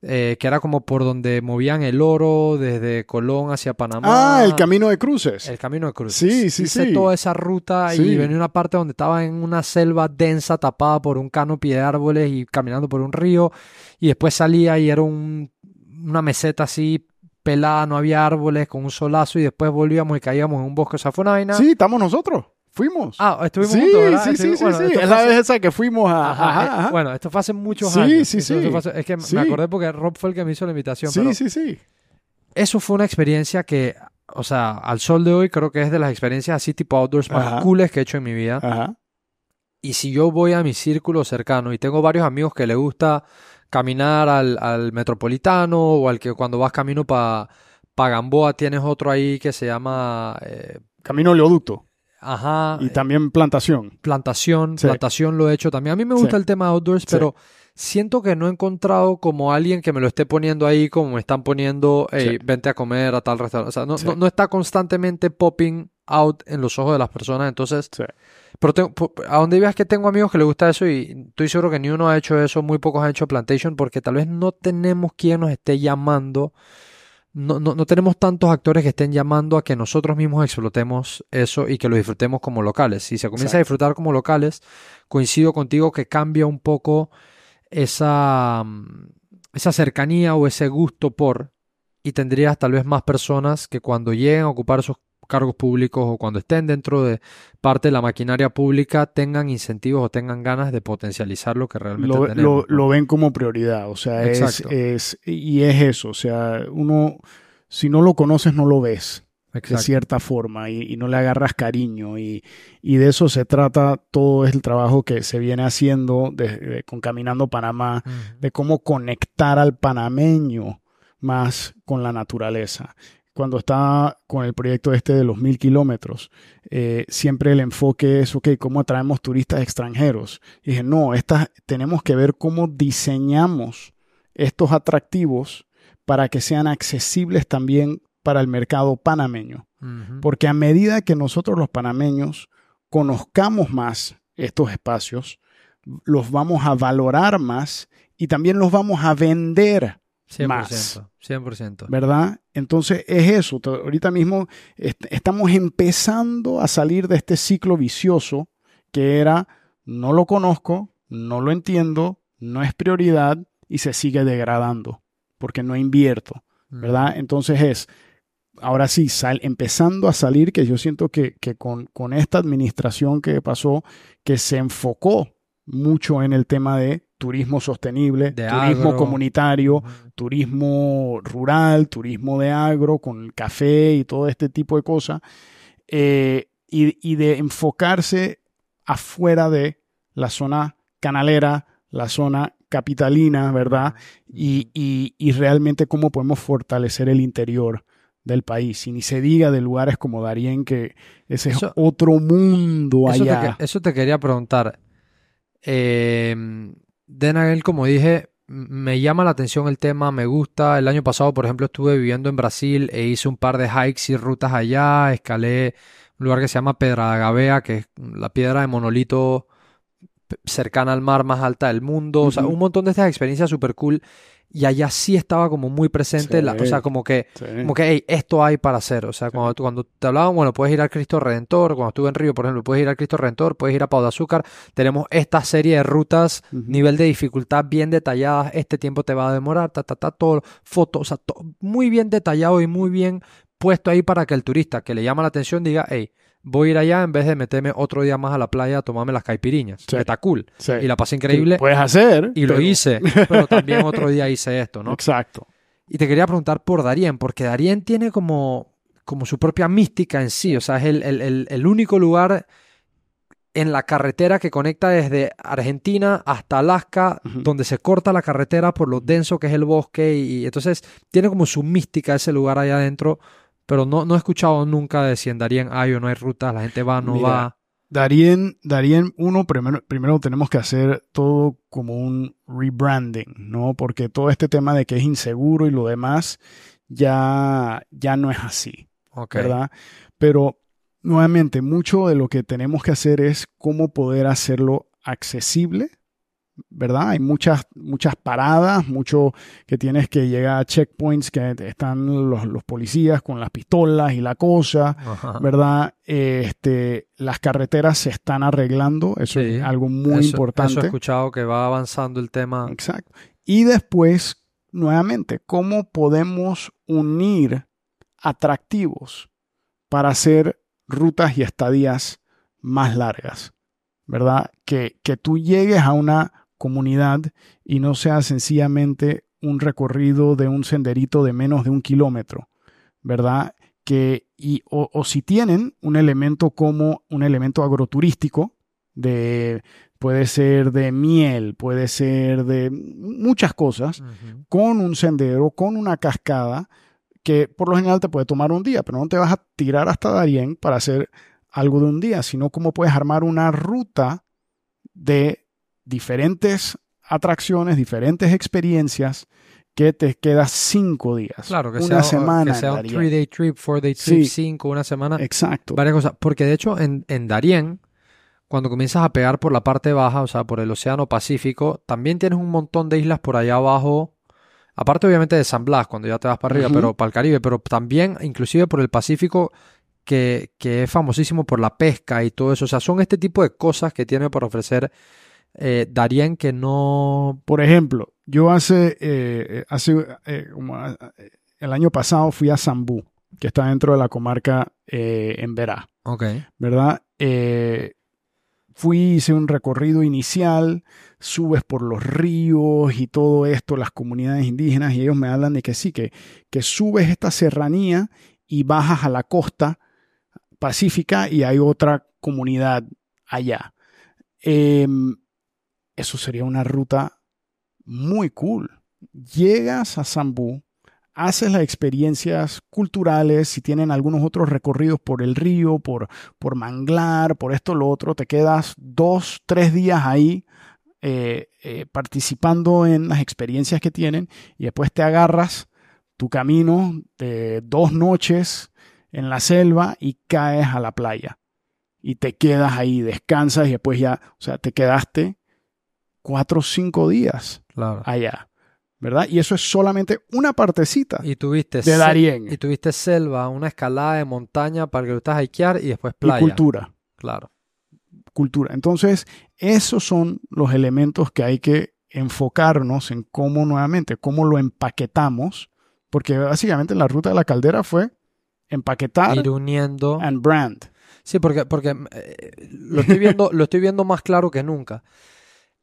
Eh, que era como por donde movían el oro desde Colón hacia Panamá. Ah, el camino de cruces. El camino de cruces. Sí, sí, Hice sí. toda esa ruta Sí. y venía una parte donde estaba en una selva densa tapada por un canopy de árboles y caminando por un río. Y después salía y era un- una meseta así pelada, no había árboles, con un solazo. Y después volvíamos y caíamos en un bosque. O sea, fue una vaina. Sí, estamos nosotros. Fuimos. Ah, estuvimos sí, juntos, ¿verdad? sí, sí, sí, bueno, sí. Es la vez esa que fuimos a... Ajá, Ajá, eh, ajá. Bueno, esto fue hace muchos Sí, años. sí, sí. hace- es que Sí. me acordé porque Rob fue el que me hizo la invitación. sí, pero sí, sí. eso fue una experiencia que, o sea, al sol de hoy creo que es de las experiencias así tipo outdoors más cooles que he hecho en mi vida. Ajá. Y si yo voy a mi círculo cercano y tengo varios amigos que le gusta caminar al, al metropolitano o al que cuando vas camino para Gamboa tienes otro ahí que se llama, eh, camino oleoducto. Ajá. Y también plantación. Plantación, Sí. plantación lo he hecho también. A mí me gusta Sí. el tema outdoors, Sí. pero siento que no he encontrado como alguien que me lo esté poniendo ahí como me están poniendo, hey, Sí. vente a comer a tal restaurante. O sea, no, no, no está constantemente popping out en los ojos de las personas. Entonces, pero tengo- a donde veas que tengo amigos que les gusta eso y estoy seguro que ni uno ha hecho eso, muy pocos han hecho plantation porque tal vez no tenemos quien nos esté llamando. No, no, no tenemos tantos actores que estén llamando a que nosotros mismos explotemos eso y que lo disfrutemos como locales. Si se comienza a disfrutar como locales, coincido contigo que cambia un poco esa, mm, esa cercanía o ese gusto por y tendrías tal vez más personas que cuando lleguen a ocupar esos cargos públicos o cuando estén dentro de parte de la maquinaria pública tengan incentivos o tengan ganas de potencializar lo que realmente Lo, tenemos. lo- ven como prioridad. O sea, es, es. Y es eso. O sea, uno. Si no lo conoces, no lo ves. de cierta forma y, y no le agarras cariño y, y de eso se trata todo el trabajo que se viene haciendo de- de- con Caminando Panamá, de cómo conectar al panameño más con la naturaleza. Cuando estaba con el proyecto este de los mil kilómetros, eh, siempre el enfoque es, ok, ¿cómo atraemos turistas extranjeros? Y dije, no, estas, tenemos que ver cómo diseñamos estos atractivos para que sean accesibles también para el mercado panameño. Porque a medida que nosotros los panameños conozcamos más estos espacios, los vamos a valorar más y también los vamos a vender, 100%, más. 100%. ¿verdad? Entonces es eso. Ahorita mismo est- estamos empezando a salir de este ciclo vicioso que era no lo conozco, no lo entiendo, no es prioridad y se sigue degradando porque no invierto. ¿verdad? Entonces es, ahora sí, sal- empezando a salir, que yo siento que, que con, con esta administración que pasó, que se enfocó mucho en el tema de turismo sostenible, De turismo agro. comunitario, turismo rural, turismo de agro, con el café y todo este tipo de cosas, eh, y, y de enfocarse afuera de la zona canalera, la zona capitalina, ¿verdad? y, y- y realmente cómo podemos fortalecer el interior del país. Y ni se diga de lugares como Darien, que ese es otro mundo Eso te, allá. eso te quería preguntar. Eh, Denagel, como dije, me llama la atención el tema, me gusta. El año pasado, por ejemplo, estuve viviendo en Brasil e hice un par de hikes y rutas allá. Escalé un lugar que se llama Pedra Gavea, que es la piedra de monolito cercana al mar más alta del mundo. O sea, un montón de estas experiencias súper cool. Y allá sí estaba como muy presente, Sí. la- o sea, como que Sí. como que, hey, esto hay para hacer. O sea, cuando, cuando te hablaban, bueno, puedes ir al Cristo Redentor. Cuando estuve en Río, por ejemplo, puedes ir al Cristo Redentor, puedes ir a Pau de Azúcar. Tenemos esta serie de rutas, nivel de dificultad bien detalladas. Este tiempo te va a demorar, ta, ta, ta, todo, fotos, o sea, to- muy bien detallado y muy bien puesto ahí para que el turista que le llama la atención diga, hey, voy a ir allá en vez de meterme otro día más a la playa a tomarme las caipiriñas. Sí. Está cool. Sí. Y la pasé Sí, increíble. Puedes hacer. Y lo hice, pero también otro día hice esto, ¿no? Exacto. Y te quería preguntar por Darien, porque Darien tiene como, como su propia mística en sí. O sea, es el, el- el- el único lugar en la carretera que conecta desde Argentina hasta Alaska, donde se corta la carretera por lo denso que es el bosque. Y, y entonces tiene como su mística ese lugar allá adentro. Pero no, no he escuchado nunca de si en Darien hay o no hay rutas, la gente va, no Mira, va. Darien, Darien, uno, primero, primero tenemos que hacer todo como un rebranding, ¿no? Porque todo este tema de que es inseguro y lo demás ya, ya no es así. ¿verdad? Pero nuevamente, mucho de lo que tenemos que hacer es cómo poder hacerlo accesible, ¿verdad? Hay muchas, muchas paradas, mucho que tienes que llegar a checkpoints que están los, los policías con las pistolas y la cosa, Ajá. ¿verdad? Este, las carreteras se están arreglando, eso Sí, es algo muy Eso- importante. Eso he escuchado que va avanzando el tema. Exacto. Y después, nuevamente, ¿cómo podemos unir atractivos para hacer rutas y estadías más largas? ¿Verdad? Que, que tú llegues a una comunidad y no sea sencillamente un recorrido de un senderito de menos de un kilómetro, ¿verdad? Que, y, o, o si tienen un elemento como un elemento agroturístico, de, puede ser de miel, puede ser de muchas cosas, con un sendero, con una cascada, que por lo general te puede tomar un día, pero no te vas a tirar hasta Darien para hacer algo de un día, sino cómo puedes armar una ruta de diferentes atracciones, diferentes experiencias que te quedas cinco días. Claro, que una sea, semana. que sea un Darien. three day trip, four day trip, Sí. cinco, una semana. Exacto. varias cosas. Porque de hecho, en, en Darien, cuando comienzas a pegar por la parte baja, o sea, por el Océano Pacífico, también tienes un montón de islas por allá abajo. Aparte, obviamente, de San Blas, cuando ya te vas para arriba, pero para el Caribe, pero también, inclusive por el Pacífico, que, que es famosísimo por la pesca y todo eso. O sea, son este tipo de cosas que tiene por ofrecer eh, Darien que no. Por ejemplo, yo hace, eh, hace eh, como, eh, el año pasado fui a Zambú, que está dentro de la comarca eh, en Verá. Ok. ¿verdad? Eh, fui, hice un recorrido inicial, subes por los ríos y todo esto, las comunidades indígenas, y ellos me hablan de que sí, que, que subes esta serranía y bajas a la costa pacífica y hay otra comunidad allá. Em, eso sería una ruta muy cool. Llegas a Zambú, haces las experiencias culturales, si tienen algunos otros recorridos por el río, por, por manglar, por esto, lo otro, te quedas dos, tres días ahí eh, eh, participando en las experiencias que tienen y después te agarras tu camino de dos noches en la selva y caes a la playa y te quedas ahí, descansas y después ya, o sea, te quedaste cuatro o cinco días Claro. allá, ¿verdad? Y eso es solamente una partecita Y tuviste, de Darien y tuviste selva, una escalada de montaña para que gustas a esquiar y después y playa. cultura. Claro. cultura. Entonces, esos son los elementos que hay que enfocarnos en cómo nuevamente, cómo lo empaquetamos, porque básicamente la ruta de la caldera fue empaquetar Ir uniendo. and brand. Sí, porque, porque eh, lo, estoy viendo, lo estoy viendo más claro que nunca.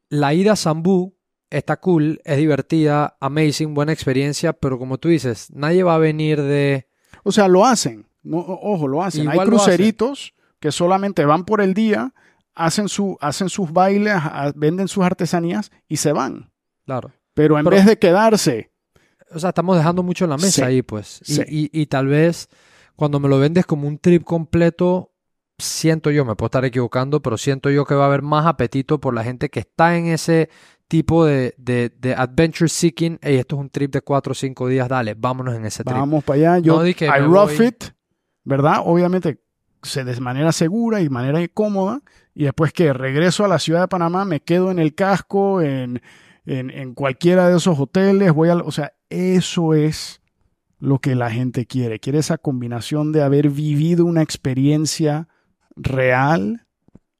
La ida a Zambú está cool, es divertida, amazing, buena experiencia, pero como tú dices, nadie va a venir de... O sea, lo hacen. No, ojo, lo hacen. Hay Igual hacen. cruceritos que solamente van por el día, hacen, su, hacen sus bailes, venden sus artesanías y se van. Claro. Pero en Pero- vez de quedarse, O sea, estamos dejando mucho en la mesa Sí, ahí, pues. Y, sí. y- y tal vez cuando me lo vendes como un trip completo, siento yo, me puedo estar equivocando, pero siento yo que va a haber más apetito por la gente que está en ese tipo de, de, de adventure seeking. Hey, esto es un trip de cuatro o cinco días, dale, vámonos en ese trip. vamos para allá. Yo, No di que I rough voy. it, ¿verdad? Obviamente se de manera segura y manera cómoda. Y después que regreso a la ciudad de Panamá, me quedo en el casco, en, en, en cualquiera de esos hoteles. Voy a, o sea, eso es lo que la gente quiere. Quiere esa combinación de haber vivido una experiencia real,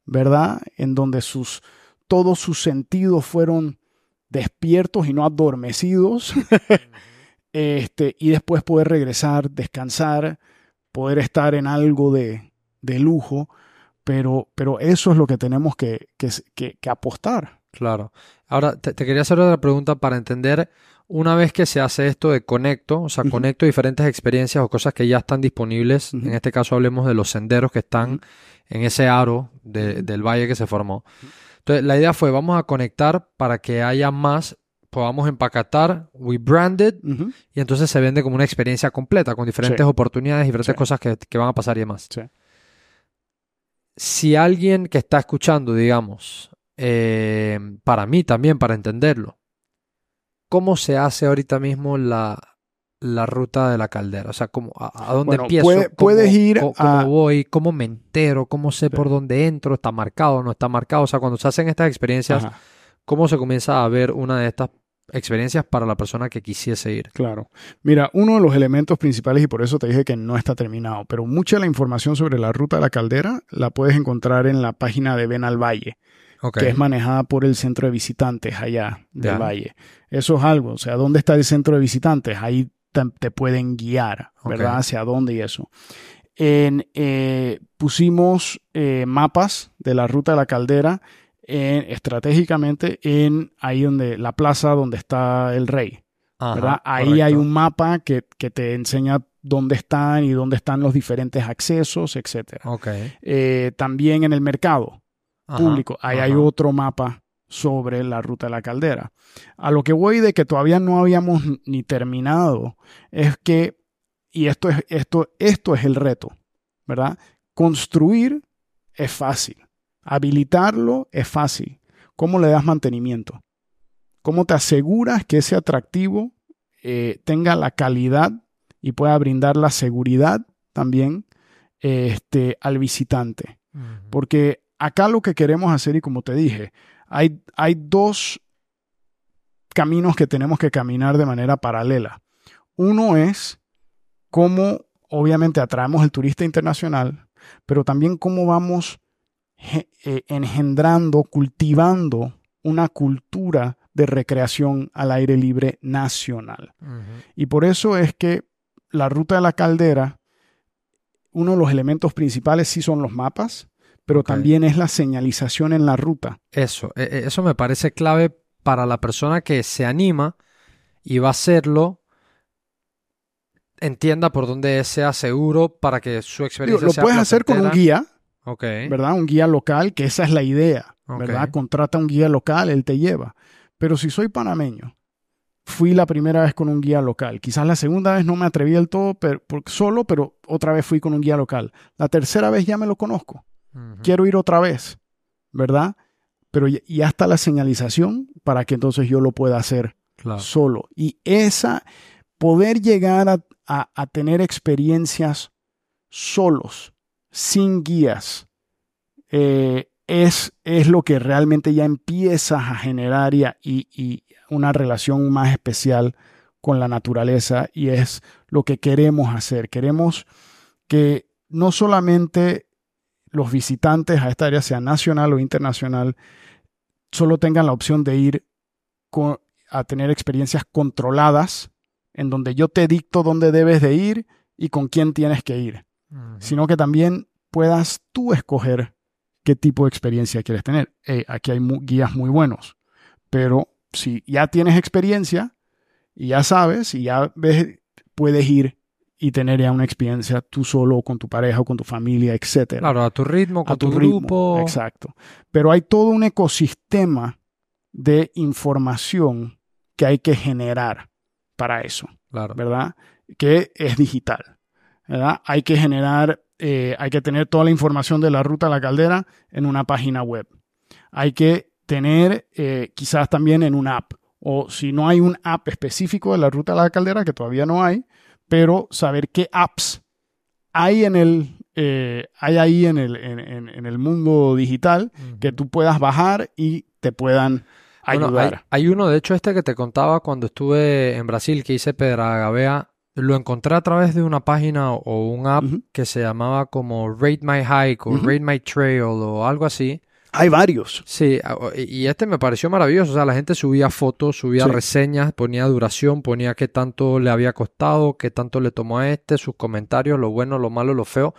¿verdad? En donde sus, todos sus sentidos fueron despiertos y no adormecidos. este, y después poder regresar, descansar, poder estar en algo de, de lujo. Pero, pero eso es lo que tenemos que, que, que- que apostar. Claro. Ahora, te, te quería hacer otra pregunta para entender, una vez que se hace esto de conecto, o sea, conecto diferentes experiencias o cosas que ya están disponibles, en este caso hablemos de los senderos que están en ese aro de- del valle que se formó. Entonces, la idea fue, vamos a conectar para que haya más, podamos empaquetar, we branded, y entonces se vende como una experiencia completa, con diferentes Sí. oportunidades, diferentes Sí. cosas que, que van a pasar y demás. Sí. Si alguien que está escuchando, digamos, eh, para mí también, para entenderlo, ¿cómo se hace ahorita mismo la, la ruta de la caldera? O sea, ¿cómo, a, a dónde Bueno, empiezo? puede- ¿Cómo- puedes ir co- ¿Cómo a- voy? ¿Cómo me entero? ¿Cómo sé Sí. por dónde entro? ¿Está marcado o no está marcado? O sea, cuando se hacen estas experiencias, Ajá, ¿cómo se comienza a ver una de estas experiencias para la persona que quisiese ir? claro. Mira, uno de los elementos principales, y por eso te dije que no está terminado, pero mucha de la información sobre la ruta de la caldera la puedes encontrar en la página de Ven al Valle. Que es manejada por el centro de visitantes allá del valle. Eso es algo, o sea, ¿dónde está el centro de visitantes? Ahí te, te pueden guiar, ¿verdad? Hacia dónde y eso. En, eh, pusimos eh, mapas de la ruta de la caldera en- estratégicamente en ahí donde la plaza donde está el rey, Ajá, ¿verdad? Ahí correcto. hay un mapa que, que te enseña dónde están y dónde están los diferentes accesos, etcétera. Ok. Eh, también en el mercado Ajá, público. Ahí hay otro mapa sobre la ruta de la caldera. A lo que voy de que todavía no habíamos ni terminado es que y esto es, esto, esto es el reto, ¿verdad? Construir es fácil. Habilitarlo es fácil. ¿Cómo le das mantenimiento? ¿Cómo te aseguras que ese atractivo eh, tenga la calidad y pueda brindar la seguridad también este, al visitante? Porque acá lo que queremos hacer, y como te dije, hay, hay dos caminos que tenemos que caminar de manera paralela. Uno es cómo obviamente atraemos el turista internacional, pero también cómo vamos eh, engendrando, cultivando una cultura de recreación al aire libre nacional. Y por eso es que la ruta de la caldera, uno de los elementos principales sí son los mapas, pero también es la señalización en la ruta. Eso, e, e, eso me parece clave para la persona que se anima y va a hacerlo, entienda por dónde sea seguro para que su experiencia lo sea puedes hacer con un guía, Ok. ¿verdad? Un guía local, que esa es la idea, ¿verdad? Contrata un guía local, él te lleva. Pero si soy panameño, fui la primera vez con un guía local. Quizás la segunda vez no me atreví del todo pero, solo, pero otra vez fui con un guía local. La tercera vez ya me lo conozco. Quiero ir otra vez, ¿verdad? Pero ya, está la señalización para que entonces yo lo pueda hacer Claro. solo. Y esa, poder llegar a, a- a tener experiencias solos, sin guías, eh, es, es lo que realmente ya empiezas a generar y- y una relación más especial con la naturaleza y es lo que queremos hacer. Queremos que no solamente los visitantes a esta área, sea nacional o internacional, solo tengan la opción de ir con- a tener experiencias controladas, en donde yo te dicto dónde debes de ir y con quién tienes que ir, sino que también puedas tú escoger qué tipo de experiencia quieres tener. Eh, aquí hay mu- guías muy buenos, pero si ya tienes experiencia y ya sabes y ya ves, puedes ir y tener ya una experiencia tú solo con tu pareja o con tu familia, etcétera Claro, a tu ritmo, con a tu, tu, ritmo. grupo. Exacto. Pero hay todo un ecosistema de información que hay que generar para eso, Claro. ¿verdad? Que es digital, ¿verdad? Hay que generar, eh, hay que tener toda la información de la ruta a la caldera en una página web. Hay que tener eh, quizás también en una app. O si no hay un app específico de la ruta a la caldera, que todavía no hay, pero saber qué apps hay en el, eh, hay ahí en el, en, en- en el mundo digital que tú puedas bajar y te puedan Bueno, ayudar. hay, hay uno, de hecho, este que te contaba cuando estuve en Brasil, que hice Pedragavea, lo encontré a través de una página o un app que se llamaba como Rate My Hike o Ujú. Rate My Trail o algo así. Hay varios. Sí, a- o- y este me pareció maravilloso. O sea, la gente subía fotos, subía Sí. reseñas, ponía duración, ponía qué tanto le había costado, qué tanto le tomó a este, sus comentarios, lo bueno, lo malo, lo feo.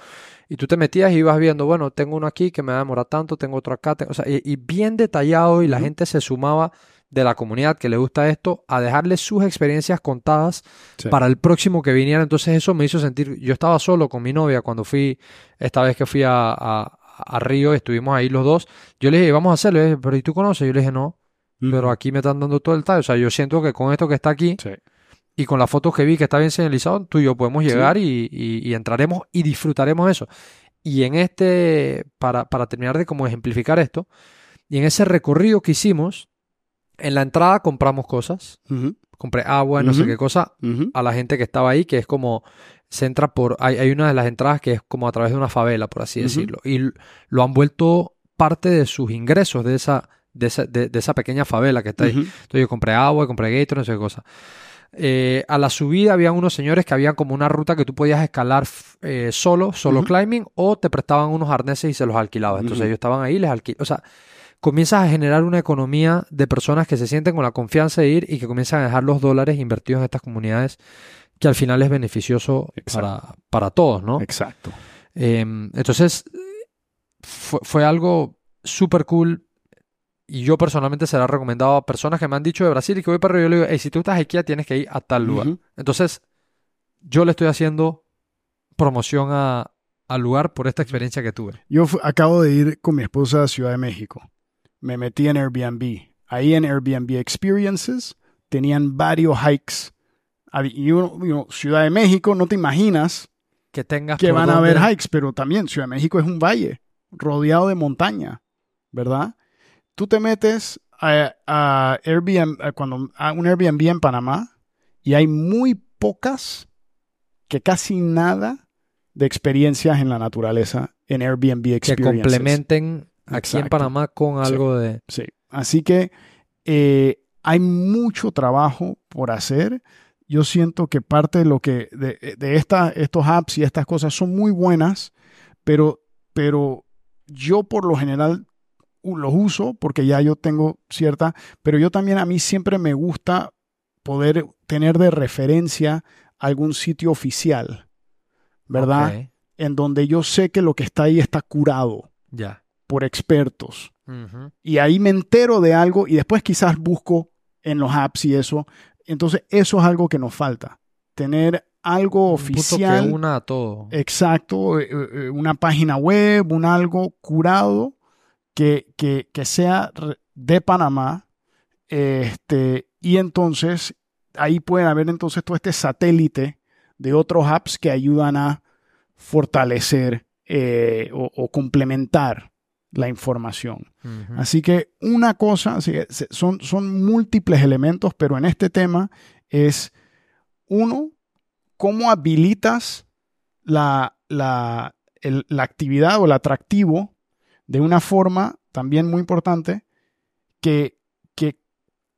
Y tú te metías y ibas viendo, bueno, tengo uno aquí que me va a demorar tanto, tengo otro acá. O sea, y, y bien detallado y la gente se sumaba de la comunidad que le gusta esto a dejarle sus experiencias contadas Sí. para el próximo que viniera. Entonces eso me hizo sentir, yo estaba solo con mi novia cuando fui, esta vez que fui a, a, a Río, estuvimos ahí los dos. Yo le dije, vamos a hacerlo. Pero ¿y tú conoces? Yo le dije, no, pero aquí me están dando todo el tallo. O sea, yo siento que con esto que está aquí Sí. y con las fotos que vi que está bien señalizado, tú y yo podemos Sí. llegar y, y- y entraremos y disfrutaremos eso. Y en este, para, para terminar de como ejemplificar esto, y en ese recorrido que hicimos, en la entrada compramos cosas, compré agua, no sé qué cosa, a la gente que estaba ahí, que es como, se entra por, hay, hay una de las entradas que es como a través de una favela, por así decirlo, y lo han vuelto parte de sus ingresos de esa, de esa, de, de esa pequeña favela que está ahí. Entonces yo compré agua, compré Gatorade, no sé qué cosa. Eh, a la subida habían unos señores que habían como una ruta que tú podías escalar eh, solo, solo climbing, o te prestaban unos arneses y se los alquilabas. Entonces ellos estaban ahí, les alquilaban. O sea, comienzas a generar una economía de personas que se sienten con la confianza de ir y que comienzan a dejar los dólares invertidos en estas comunidades, que al final es beneficioso para, para todos, ¿no? Exacto. Eh, entonces, fue, fue algo súper cool. Y yo personalmente se lo he recomendado a personas que me han dicho de Brasil y que voy para arriba. Yo le digo, hey, si tú estás aquí, tienes que ir a tal lugar. Entonces, yo le estoy haciendo promoción a- al lugar por esta experiencia que tuve. Yo acabo de ir con mi esposa a Ciudad de México. Me metí en Airbnb. Ahí en Airbnb Experiences tenían varios hikes y uno- uno, Ciudad de México, no te imaginas Que tengas que van a haber hikes, pero también Ciudad de México es un valle rodeado de montaña, ¿verdad? Tú te metes a, a Airbnb, a cuando, a un Airbnb en Panamá y hay muy pocas, que casi nada de experiencias en la naturaleza en Airbnb que Experiences. complementen aquí en. Panamá con Sí. algo de... Sí, así que eh, hay mucho trabajo por hacer. Yo siento que parte de lo que de, de esta- estos apps y estas cosas son muy buenas, pero, pero yo por lo general los uso porque ya yo tengo cierta, pero yo también a mí siempre me gusta poder tener de referencia algún sitio oficial, ¿verdad? En donde yo sé que lo que está ahí está curado Ya. por expertos y ahí me entero de algo y después quizás busco en los apps y eso. Entonces eso es algo que nos falta. Tener algo Un oficial, que una a todo. exacto, eh, eh, una página web, un algo curado que, que, que sea de Panamá. Este, y entonces ahí pueden haber entonces todo este satélite de otros apps que ayudan a fortalecer eh, o- o complementar la información. Así que una cosa, son, son múltiples elementos, pero en este tema es, uno, cómo habilitas la, la, el- la actividad o el atractivo de una forma también muy importante que, que,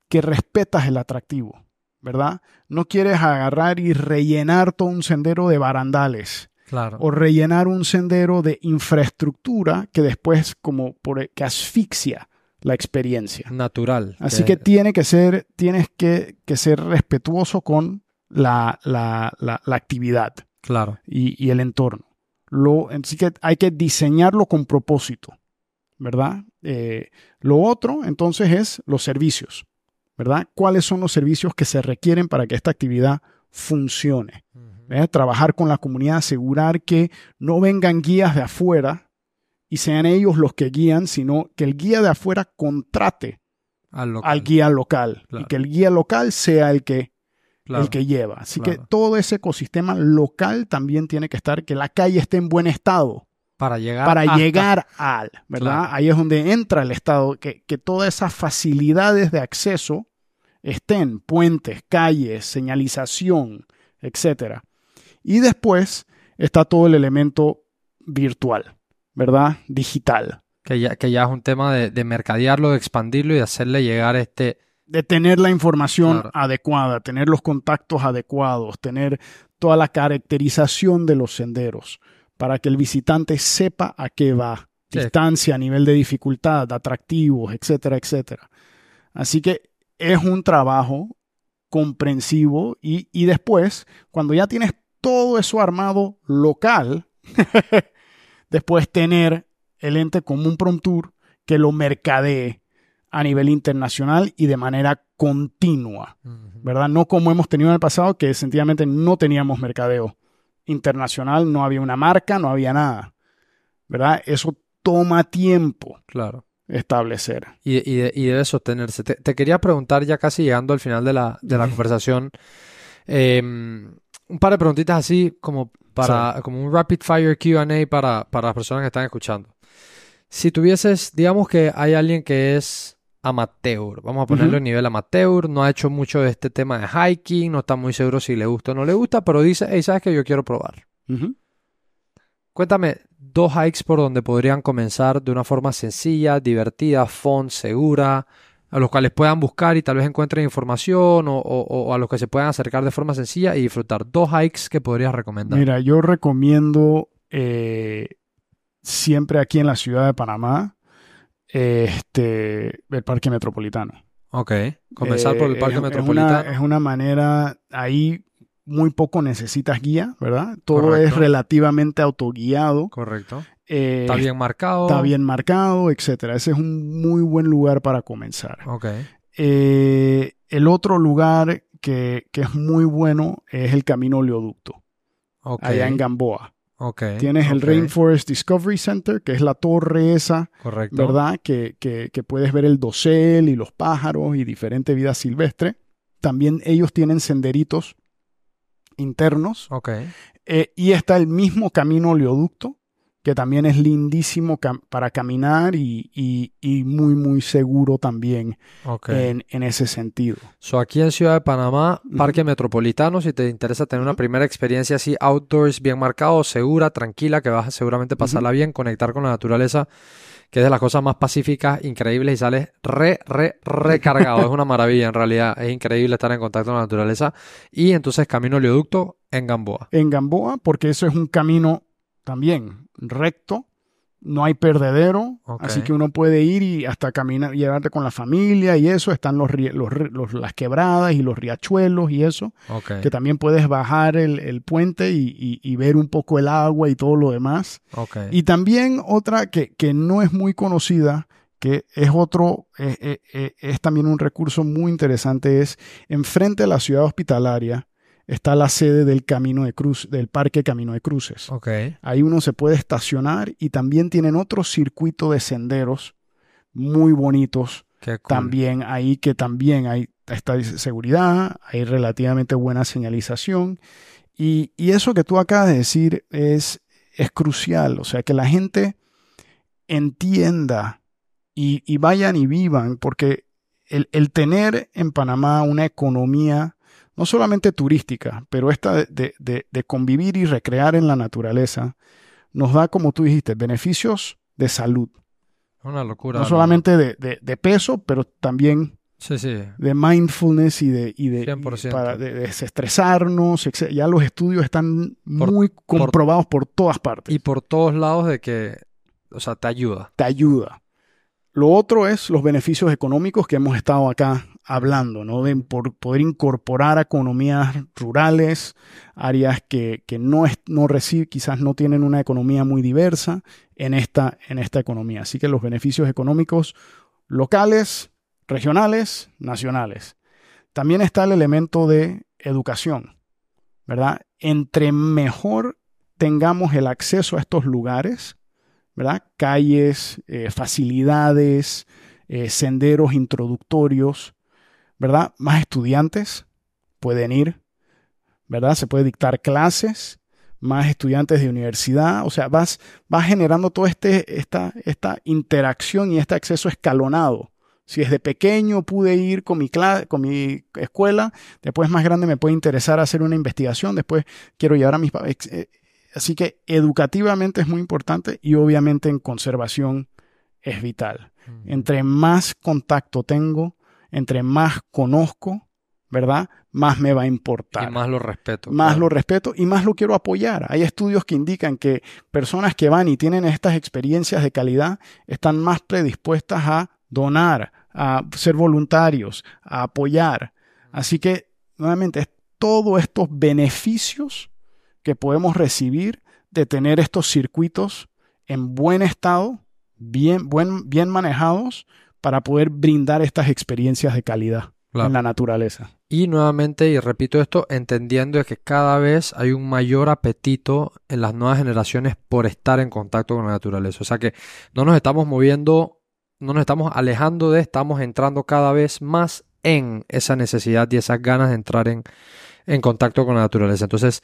que respetas el atractivo, ¿verdad? No quieres agarrar y rellenar todo un sendero de barandales Claro. o rellenar un sendero de infraestructura que después como por, que asfixia la experiencia. Natural. Así que tiene que ser, tienes que, que ser respetuoso con la, la- la- la actividad Claro. y, y el entorno. Lo, así que hay que diseñarlo con propósito, ¿verdad? Eh, lo otro, entonces, es los servicios, ¿verdad? ¿Cuáles son los servicios que se requieren para que esta actividad funcione? ¿Eh? trabajar con la comunidad, asegurar que no vengan guías de afuera y sean ellos los que guían, sino que el guía de afuera contrate Al local. al guía local Claro. y que el guía local sea el que, Claro. el que lleva. Así que todo ese ecosistema local también tiene que estar, que la calle esté en buen estado Para llegar para hasta- llegar al, ¿verdad? Ahí es donde entra el estado, que, que todas esas facilidades de acceso estén, puentes, calles, señalización, etcétera. Y después está todo el elemento virtual, ¿verdad? Digital. Que ya, que ya es un tema de, de mercadearlo, de expandirlo y de hacerle llegar este... De tener la información Claro. adecuada, tener los contactos adecuados, tener toda la caracterización de los senderos para que el visitante sepa a qué va. Sí. Distancia, nivel de dificultad, atractivos, etcétera, etcétera. Así que es un trabajo comprensivo y, y después, cuando ya tienes todo eso armado local, después tener el ente como un Prom Tour que lo mercadee a nivel internacional y de manera continua, ¿verdad? No como hemos tenido en el pasado, que sencillamente no teníamos mercadeo internacional, no había una marca, no había nada, ¿verdad? Eso toma tiempo Claro. establecer. Y, y, de- y debe sostenerse. Te, te quería preguntar, ya casi llegando al final de la, de la conversación, eh, un par de preguntitas así como para como un rapid fire Q&A para, para las personas que están escuchando. Si tuvieses, digamos que hay alguien que es amateur, vamos a ponerlo Ujú. en nivel amateur, no ha hecho mucho de este tema de hiking, no está muy seguro si le gusta o no le gusta, pero dice, hey, ¿sabes que Yo quiero probar. Cuéntame dos hikes por donde podrían comenzar de una forma sencilla, divertida, fun, segura, a los cuales puedan buscar y tal vez encuentren información o, o- o a los que se puedan acercar de forma sencilla y disfrutar. Dos hikes que podrías recomendar. Mira, yo recomiendo eh, siempre aquí en la ciudad de Panamá este, el Parque Metropolitano. Ok. Comenzar por el Eh, Parque es- Metropolitano. Es una, es una manera, ahí muy poco necesitas guía, ¿verdad? Todo Correcto. es relativamente autoguiado. Correcto. Eh, Está bien marcado. está bien marcado, etcétera. Ese es un muy buen lugar para comenzar. Ok. Eh, el otro lugar que, que es muy bueno es el Camino Oleoducto, Ok. allá en Gamboa. Ok. Tienes el Rainforest Discovery Center, que es la torre esa, Correcto. ¿verdad? Que, que- que puedes ver el dosel y los pájaros y diferente vida silvestre. También ellos tienen senderitos internos. Ok. Eh, y está el mismo camino oleoducto, que también es lindísimo cam- para caminar y, y- y muy, muy seguro también Ok. en, en ese sentido. So, aquí en Ciudad de Panamá. Parque Metropolitano, si te interesa tener una primera experiencia así outdoors, bien marcado, segura, tranquila, que vas a seguramente pasarla bien, conectar con la naturaleza, que es de las cosas más pacíficas, increíbles y sales re, re, recargado. es una maravilla en realidad, es increíble estar en contacto con la naturaleza. Y entonces camino oleoducto en Gamboa. En Gamboa, porque eso es un camino también recto, no hay perdedero, así que uno puede ir y hasta caminar, llevarte con la familia y eso, están los, los las quebradas y los riachuelos y eso. Que también puedes bajar el, el puente y, y- y ver un poco el agua y todo lo demás. Y también otra que, que no es muy conocida, que es otro, eh, eh, eh, es también un recurso muy interesante, es enfrente de la ciudad hospitalaria está la sede del Camino de Cruz, del Parque Camino de Cruces. Ok. Ahí uno se puede estacionar y también tienen otro circuito de senderos muy bonitos cool. también ahí que también hay está seguridad, hay relativamente buena señalización y, y eso que tú acabas de decir es, es crucial, o sea, que la gente entienda y, y vayan y vivan, porque el, el tener en Panamá una economía no solamente turística, pero esta de, de- de- de convivir y recrear en la naturaleza, nos da, como tú dijiste, beneficios de salud. Una locura. No solamente de, de- de peso, pero también Sí, sí. de mindfulness y de, y de, y 100%. para de- de desestresarnos. etc. Ya los estudios están Por- muy comprobados por, todas partes. Y por todos lados de que, o sea, te ayuda. te ayuda. Lo otro es los beneficios económicos que hemos estado acá hablando, ¿no? De por- poder incorporar economías rurales, áreas que, que no, es, no reciben, quizás no tienen una economía muy diversa en esta, en esta economía. Así que los beneficios económicos locales, regionales, nacionales. También está el elemento de educación, ¿verdad? Entre mejor tengamos el acceso a estos lugares, ¿verdad? Calles, eh, facilidades, eh, senderos introductorios, ¿verdad? Más estudiantes pueden ir, ¿verdad? Se puede dictar clases, más estudiantes de universidad, o sea, vas, vas generando toda este, esta, esta interacción y este acceso escalonado. Si desde pequeño pude ir con mi, con mi escuela, después más grande me puede interesar hacer una investigación, después quiero llevar a mis papás. eh, Así que educativamente es muy importante y obviamente en conservación es vital. Entre más contacto tengo, entre más conozco, ¿verdad? Más me va a importar. Y más lo respeto. Más claro. lo respeto y más lo quiero apoyar. Hay estudios que indican que personas que van y tienen estas experiencias de calidad están más predispuestas a donar, a ser voluntarios, a apoyar. Así que, nuevamente, es todos estos beneficios que podemos recibir de tener estos circuitos en buen estado, bien, buen, bien manejados, para poder brindar estas experiencias de calidad Claro. en la naturaleza. Y nuevamente, y repito esto, entendiendo que cada vez hay un mayor apetito en las nuevas generaciones por estar en contacto con la naturaleza. O sea que no nos estamos moviendo, no nos estamos alejando de, estamos entrando cada vez más en esa necesidad y esas ganas de entrar en, en contacto con la naturaleza. Entonces,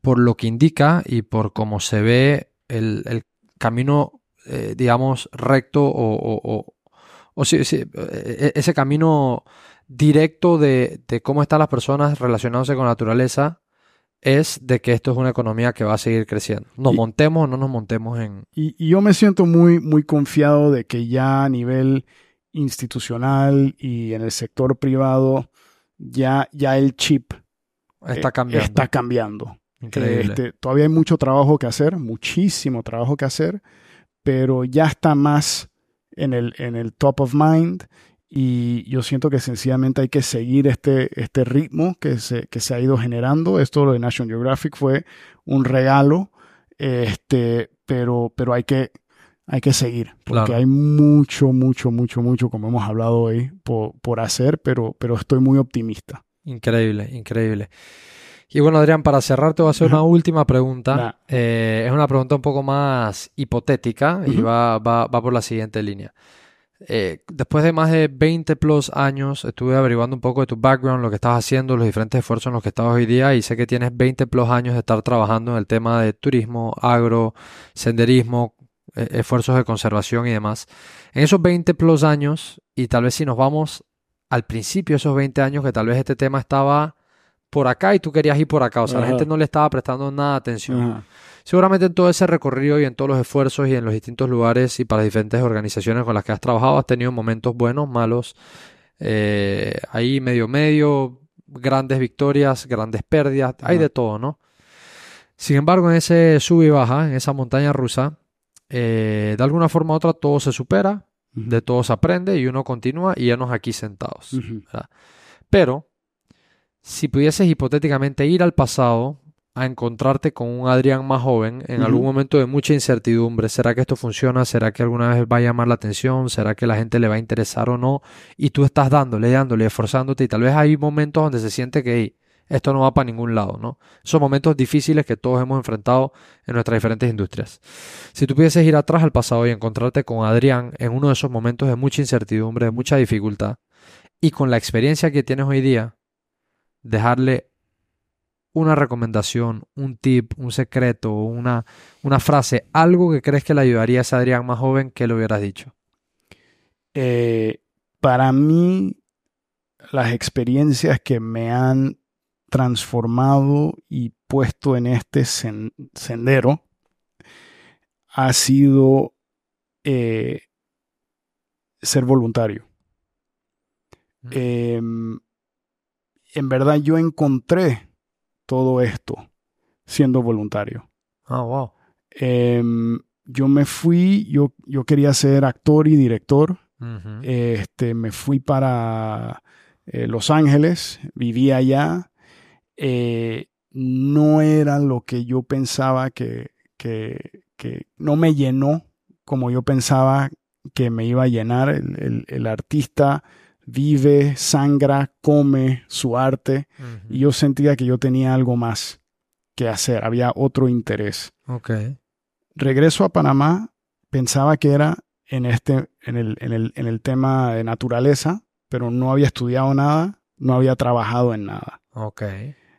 por lo que indica y por cómo se ve el, el camino, eh, digamos, recto o, o- o- o sí, eh, ese camino directo de, de cómo están las personas relacionándose con la naturaleza es de que esto es una economía que va a seguir creciendo. Nos Y- montemos o no nos montemos en... Y, y yo me siento muy, muy confiado de que ya a nivel institucional y en el sector privado, ya, ya el chip Está eh, cambiando. está cambiando. Increíble. Este, todavía hay mucho trabajo que hacer, muchísimo trabajo que hacer, pero ya está más en el, en el top of mind y yo siento que sencillamente hay que seguir este, este ritmo que se, que se ha ido generando. Esto lo de National Geographic fue un regalo, este, pero, pero hay que, hay que seguir, porque Claro. hay mucho, mucho, mucho, mucho, como hemos hablado hoy, por, por hacer, pero, pero estoy muy optimista. Increíble, increíble. Y bueno, Adrián, para cerrar te voy a hacer una última pregunta. Nah. Eh, es una pregunta un poco más hipotética y va, va, va por la siguiente línea. eh, después de más de 20 plus años, estuve averiguando un poco de tu background, lo que estás haciendo, los diferentes esfuerzos en los que estás hoy día y sé que tienes 20 plus años de estar trabajando en el tema de turismo, agro, senderismo, eh, esfuerzos de conservación y demás. En esos 20 plus años, y tal vez si nos vamos al principio de esos 20 años, que tal vez este tema estaba por acá y tú querías ir por acá, o sea, la gente no le estaba prestando nada atención. Ajá. Seguramente en todo ese recorrido y en todos los esfuerzos y en los distintos lugares y para las diferentes organizaciones con las que has trabajado, has tenido momentos buenos, malos, eh, ahí medio medio, grandes victorias, grandes pérdidas, hay de todo, ¿no? Sin embargo, en ese sub y baja, en esa montaña rusa, eh, de alguna forma u otra todo se supera, de todo se aprende y uno continúa y ya nos aquí sentados. Pero, si pudieses hipotéticamente ir al pasado a encontrarte con un Adrián más joven en algún momento de mucha incertidumbre, ¿será que esto funciona? ¿Será que alguna vez va a llamar la atención? ¿Será que la gente le va a interesar o no? Y tú estás dándole, dándole, esforzándote y tal vez hay momentos donde se siente que "Ey, esto no va para ningún lado, ¿no? Esos momentos difíciles que todos hemos enfrentado en nuestras diferentes industrias. Si tú pudieses ir atrás al pasado y encontrarte con Adrián en uno de esos momentos de mucha incertidumbre, de mucha dificultad, y con la experiencia que tienes hoy día, dejarle una recomendación, un tip, un secreto, una, una frase, algo que crees que le ayudaría a ese Adrián más joven, que le hubieras dicho? Eh, para mí, las experiencias que me han transformado y puesto en este sen- sendero ha sido eh, ser voluntario. Mm. En verdad yo encontré todo esto siendo voluntario. Ah, wow. Em, yo me fui, yo, yo quería ser actor y director. Este, me fui para eh, Los Ángeles, vivía allá. Eh, no era lo que yo pensaba que, que, que no me llenó como yo pensaba que me iba a llenar. El, el- el artista vive, sangra, come su arte y yo sentía que yo tenía algo más que hacer, había otro interés Ok. regreso a Panamá, pensaba que era en, este, en, el, en, el, en el tema de naturaleza, pero no había estudiado nada, no había trabajado en nada. Ok.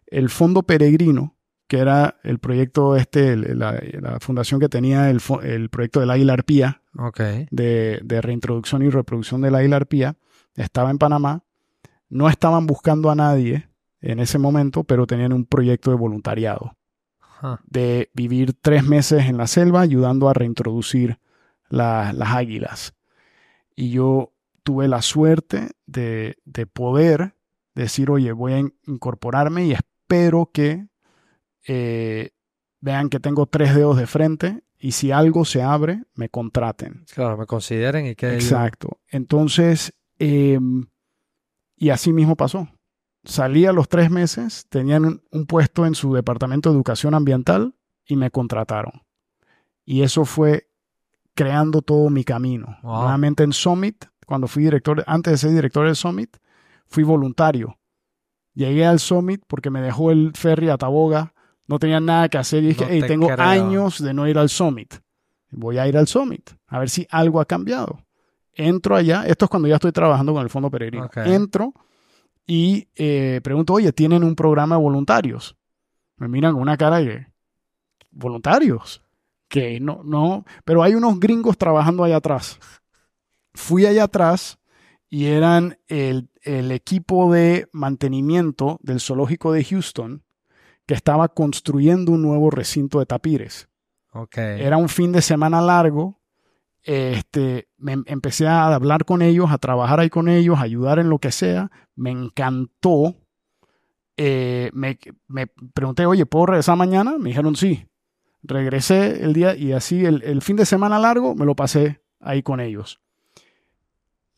El Fondo Peregrino, que era el proyecto este, el- la, la fundación que tenía el, el proyecto del águila arpía, de reintroducción y reproducción del águila arpía, estaba en Panamá. No estaban buscando a nadie en ese momento, pero tenían un proyecto de voluntariado de vivir tres meses en la selva ayudando a reintroducir la- las águilas. Y yo tuve la suerte de, de poder decir, oye, voy a in- incorporarme y espero que eh, vean que tengo tres dedos de frente y si algo se abre, me contraten. Claro, me consideren y que Exacto. Entonces, eh, y así mismo pasó. Salí a los tres meses, tenían un, un puesto en su departamento de educación ambiental y me contrataron. Y eso fue creando todo mi camino. Wow. Nuevamente en Summit, cuando fui director, antes de ser director del Summit, fui voluntario. Llegué al Summit porque me dejó el ferry a Taboga, no tenía nada que hacer y dije, No hey, te tengo creo. años de no ir al Summit. Voy a ir al Summit, a ver si algo ha cambiado. Entro allá, esto es cuando ya estoy trabajando con el Fondo Peregrino. Entro y eh, pregunto, oye, ¿tienen un programa de voluntarios? Me miran con una cara de voluntarios. Que no, no, pero hay unos gringos trabajando allá atrás. Fui allá atrás y eran el, el equipo de mantenimiento del zoológico de Houston que estaba construyendo un nuevo recinto de tapires. Era un fin de semana largo. Este, me em- empecé a hablar con ellos, a trabajar ahí con ellos, a ayudar en lo que sea. Me encantó. Eh, me, me pregunté, oye, ¿puedo regresar mañana? Me dijeron sí. Regresé el día y así el, el fin de semana largo me lo pasé ahí con ellos.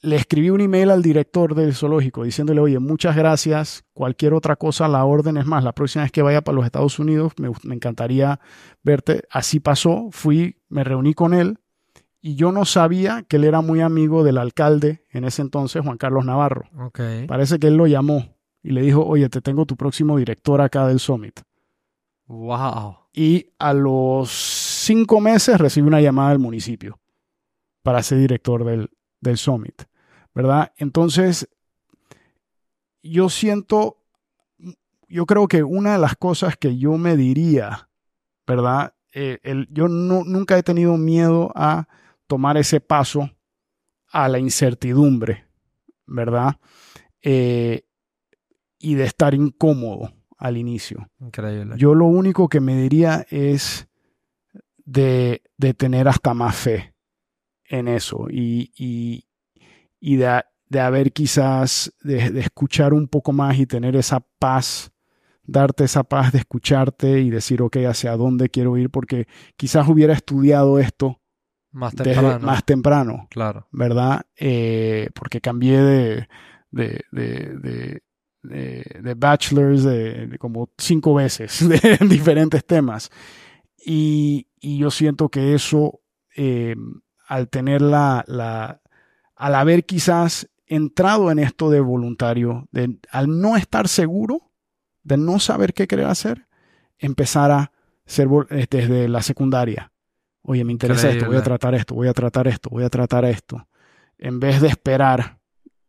Le escribí un email al director del zoológico diciéndole, oye, muchas gracias, cualquier otra cosa, la orden es más, la próxima vez que vaya para los Estados Unidos me, me encantaría verte. Así pasó, fui, me reuní con él y yo no sabía que él era muy amigo del alcalde en ese entonces, Juan Carlos Navarro. Parece que él lo llamó y le dijo, oye, te tengo tu próximo director acá del Summit. Wow. Y a los cinco meses recibí una llamada del municipio para ser director del, del summit, ¿verdad? Entonces, yo siento, yo creo que una de las cosas que yo me diría, ¿verdad? Eh, el, yo no, nunca he tenido miedo a tomar ese paso a la incertidumbre, ¿verdad? Eh, y de estar incómodo al inicio. Increíble. Yo lo único que me diría es de, de tener hasta más fe en eso y, y, y de, de, haber quizás, de, de, escuchar un poco más y tener esa paz, darte esa paz de escucharte y decir, ok, hacia dónde quiero ir, porque quizás hubiera estudiado esto más temprano. Desde, más temprano claro. ¿Verdad? Eh, porque cambié de, de, de, de bachelors de, como cinco veces de diferentes temas. Y, y yo siento que eso, eh, al tener la, la, al haber quizás entrado en esto de voluntario, de, al no estar seguro, de no saber qué querer hacer, empezar a ser desde la secundaria. Oye, me interesa Increíble. esto, voy a tratar esto, voy a tratar esto, voy a tratar esto. En vez de esperar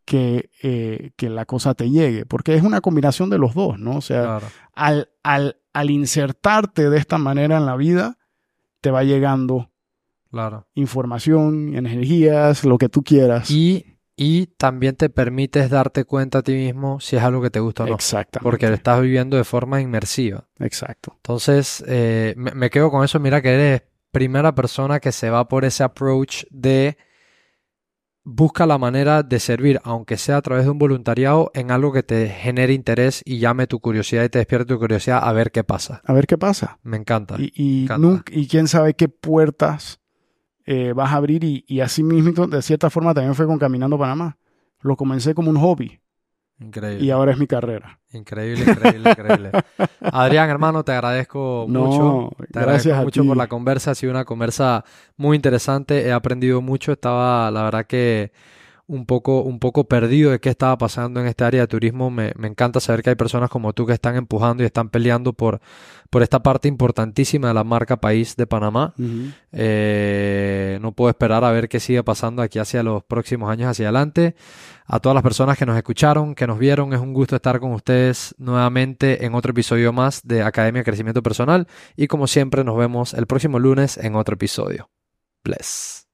que, eh, que la cosa te llegue, porque es una combinación de los dos, ¿no? O sea, Claro. al, al, al insertarte de esta manera en la vida, te va llegando Claro. información, energías, lo que tú quieras. Y, y también te permites darte cuenta a ti mismo si es algo que te gusta o no. Exactamente. Porque lo estás viviendo de forma inmersiva. Exacto. Entonces, eh, me, me quedo con eso. Mira que eres primera persona que se va por ese approach de busca la manera de servir, aunque sea a través de un voluntariado, en algo que te genere interés y llame tu curiosidad y te despierte tu curiosidad a ver qué pasa. A ver qué pasa. Me encanta. Y, y, encanta. nunca- y quién sabe qué puertas eh, vas a abrir. Y, y así mismo, de cierta forma, también fue con Caminando Panamá. Lo comencé como un hobby Increíble. y ahora es mi carrera. Increíble, increíble, increíble. Adrián, hermano, te agradezco No, mucho. Te gracias agradezco mucho ti. por la conversa. Ha sido una conversa muy interesante. He aprendido mucho. Estaba, la verdad que un poco, un poco perdido de qué estaba pasando en este área de turismo. Me, me encanta saber que hay personas como tú que están empujando y están peleando por, por esta parte importantísima de la marca país de Panamá. Eh, no puedo esperar a ver qué sigue pasando aquí hacia los próximos años hacia adelante. A todas las personas que nos escucharon, que nos vieron, es un gusto estar con ustedes nuevamente en otro episodio más de Academia de Crecimiento Personal. Y como siempre, nos vemos el próximo lunes en otro episodio. Bless.